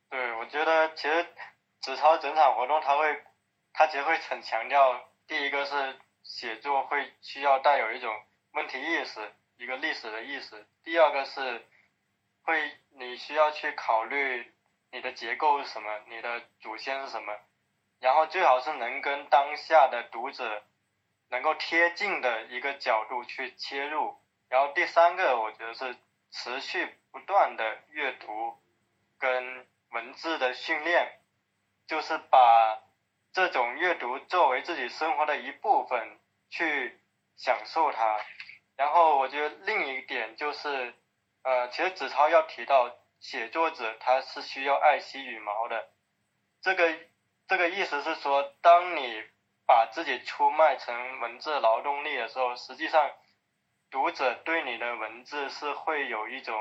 B: 对，我觉得其实纸钞整场活动，他会他其实会很强调，第一个是写作会需要带有一种问题意识。一个历史的意思。第二个是会你需要去考虑你的结构是什么，你的祖先是什么，然后最好是能跟当下的读者能够贴近的一个角度去切入。然后第三个，我觉得是持续不断的阅读跟文字的训练，就是把这种阅读作为自己生活的一部分去享受它。然后我觉得另一点就是，呃，其实子超要提到写作者他是需要爱惜羽毛的，这个这个意思是说，当你把自己出卖成文字劳动力的时候，实际上读者对你的文字是会有一种，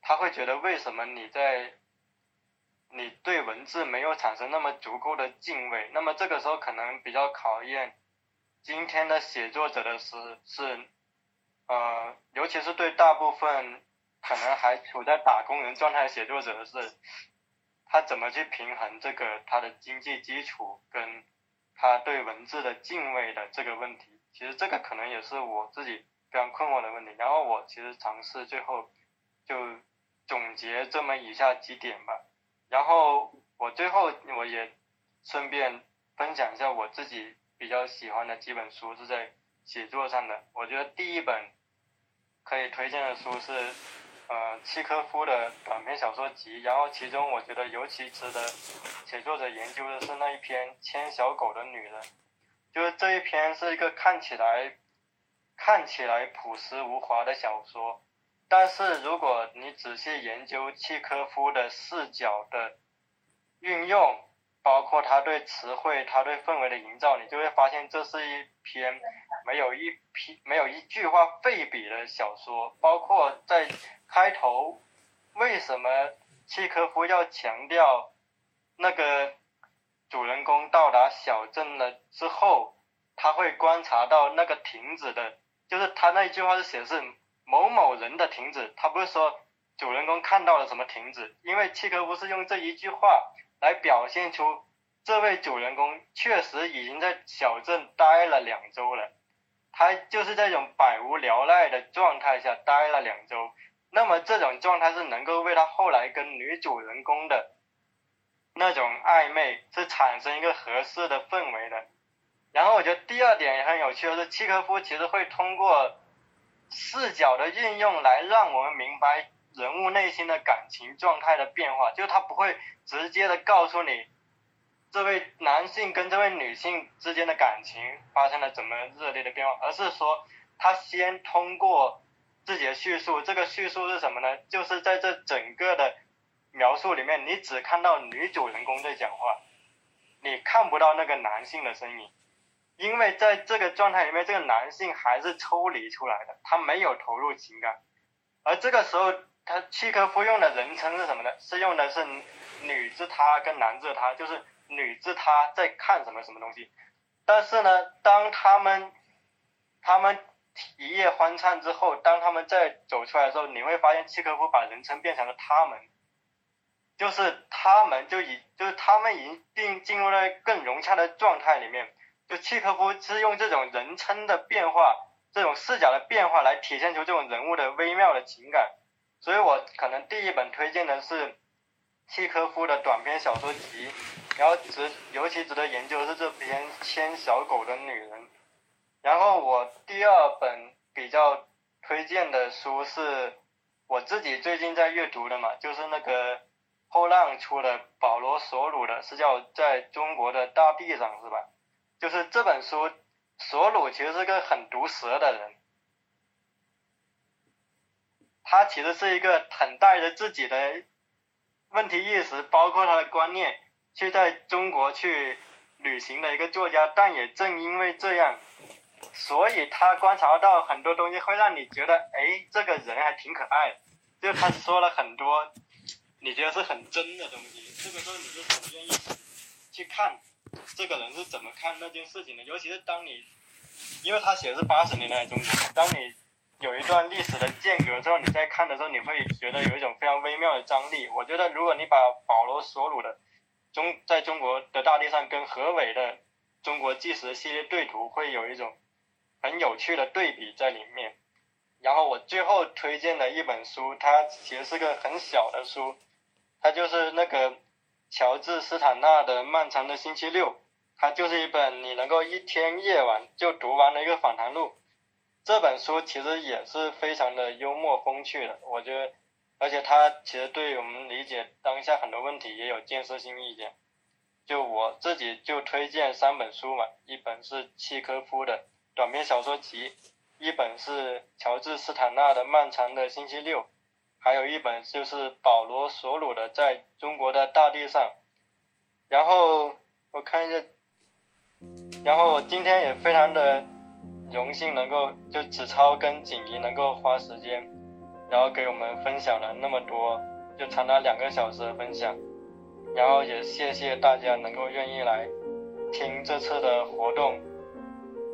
B: 他会觉得为什么你在，你对文字没有产生那么足够的敬畏，那么这个时候可能比较考验今天的写作者的是是。呃，尤其是对大部分可能还处在打工人状态的写作者的是，他怎么去平衡这个他的经济基础跟他对文字的敬畏的这个问题？其实这个可能也是我自己非常困惑的问题。然后我其实尝试最后就总结这么以下几点吧。然后我最后我也顺便分享一下我自己比较喜欢的几本书是在写作上的。我觉得第一本。可以推荐的书是，呃，契科夫的短篇小说集。然后其中我觉得尤其值得写作者研究的是那一篇《牵小狗的女人》，就是这一篇是一个看起来看起来朴实无华的小说，但是如果你仔细研究契科夫的视角的运用。包括他对词汇、他对氛围的营造，你就会发现这是一篇没有一批、没有一句话废笔的小说。包括在开头，为什么契科夫要强调那个主人公到达小镇了之后，他会观察到那个亭子的，就是他那一句话是写的是某某人的亭子，他不是说主人公看到了什么亭子，因为契科夫是用这一句话。来表现出这位主人公确实已经在小镇待了两周了，他就是这种百无聊赖的状态下待了两周，那么这种状态是能够为他后来跟女主人公的那种暧昧是产生一个合适的氛围的。然后我觉得第二点也很有趣的是，契诃夫其实会通过视角的运用来让我们明白人物内心的感情状态的变化，就他不会直接的告诉你这位男性跟这位女性之间的感情发生了怎么热烈的变化，而是说他先通过自己的叙述，这个叙述是什么呢？就是在这整个的描述里面，你只看到女主人公在讲话，你看不到那个男性的身影，因为在这个状态里面，这个男性还是抽离出来的，他没有投入情感，而这个时候，他契诃夫用的人称是什么呢？是用的是女之他跟男之他，就是女之他在看什么什么东西，但是呢，当他们他们一夜欢唱之后，当他们再走出来的时候，你会发现契诃夫把人称变成了他们，就是他们就已就是他们已经进进入了更融洽的状态里面。就契诃夫是用这种人称的变化，这种视角的变化来体现出这种人物的微妙的情感。所以我可能第一本推荐的是契诃夫的短篇小说集，然后值尤其值得研究的是这篇《牵小狗的女人》。然后我第二本比较推荐的书是我自己最近在阅读的嘛，就是那个后浪出的保罗索鲁的，是叫在中国的大地上是吧？就是这本书，索鲁其实是个很毒舌的人，他其实是一个很带着自己的问题意识，包括他的观念，去在中国去旅行的一个作家。但也正因为这样。所以他观察到很多东西，会让你觉得，哎，这个人还挺可爱。就他说了很多，你觉得是很真的东西。这个时候你就很愿意去看这个人是怎么看那件事情的。尤其是当你，因为他写的是八十年代的中国，当你有一段历史的间隔之后，你在看的时候，你会觉得有一种非常微妙的张力。我觉得，如果你把保罗索鲁的中在中国的大地上跟何伟的中国纪实系列对图，会有一种。很有趣的对比在里面，然后我最后推荐的一本书，它其实是个很小的书，它就是那个乔治斯坦纳的《漫长的星期六》，它就是一本你能够一天夜晚就读完的一个访谈录。这本书其实也是非常的幽默风趣的，我觉得，而且它其实对我们理解当下很多问题也有建设性意见。就我自己就推荐三本书嘛，一本是契科夫的。短篇小说集，一本是乔治斯坦纳的《漫长的星期六》，还有一本就是保罗索鲁的《在中国的大地上》。然后我看一下，然后我今天也非常的荣幸能够就子超跟锦怡能够花时间，然后给我们分享了那么多，就长达两个小时的分享。然后也谢谢大家能够愿意来听这次的活动。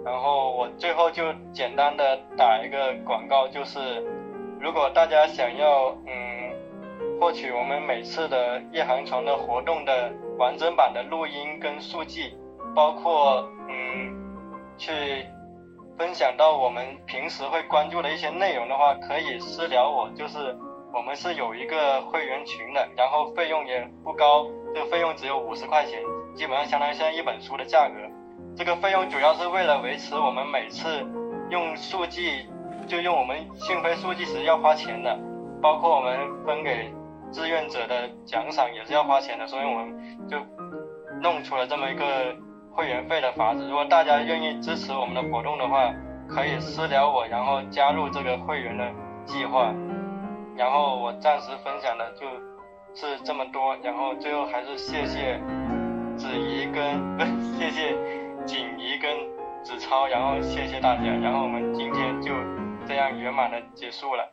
B: 然后我最后就简单的打一个广告，就是如果大家想要嗯获取我们每次的夜航船的活动的完整版的录音跟数据，包括嗯去分享到我们平时会关注的一些内容的话，可以私聊我，就是我们是有一个会员群的，然后费用也不高，这个费用只有五十块钱，基本上相当于现在一本书的价格。这个费用主要是为了维持我们每次用数据，就用我们讯飞数据时要花钱的，包括我们分给志愿者的奖赏也是要花钱的，所以我们就弄出了这么一个会员费的法子。如果大家愿意支持我们的活动的话，可以私聊我，然后加入这个会员的计划。然后我暂时分享的就是这么多，然后最后还是谢谢子怡跟不谢谢。锦怡跟子超，然后谢谢大家，然后我们今天就这样圆满的结束了。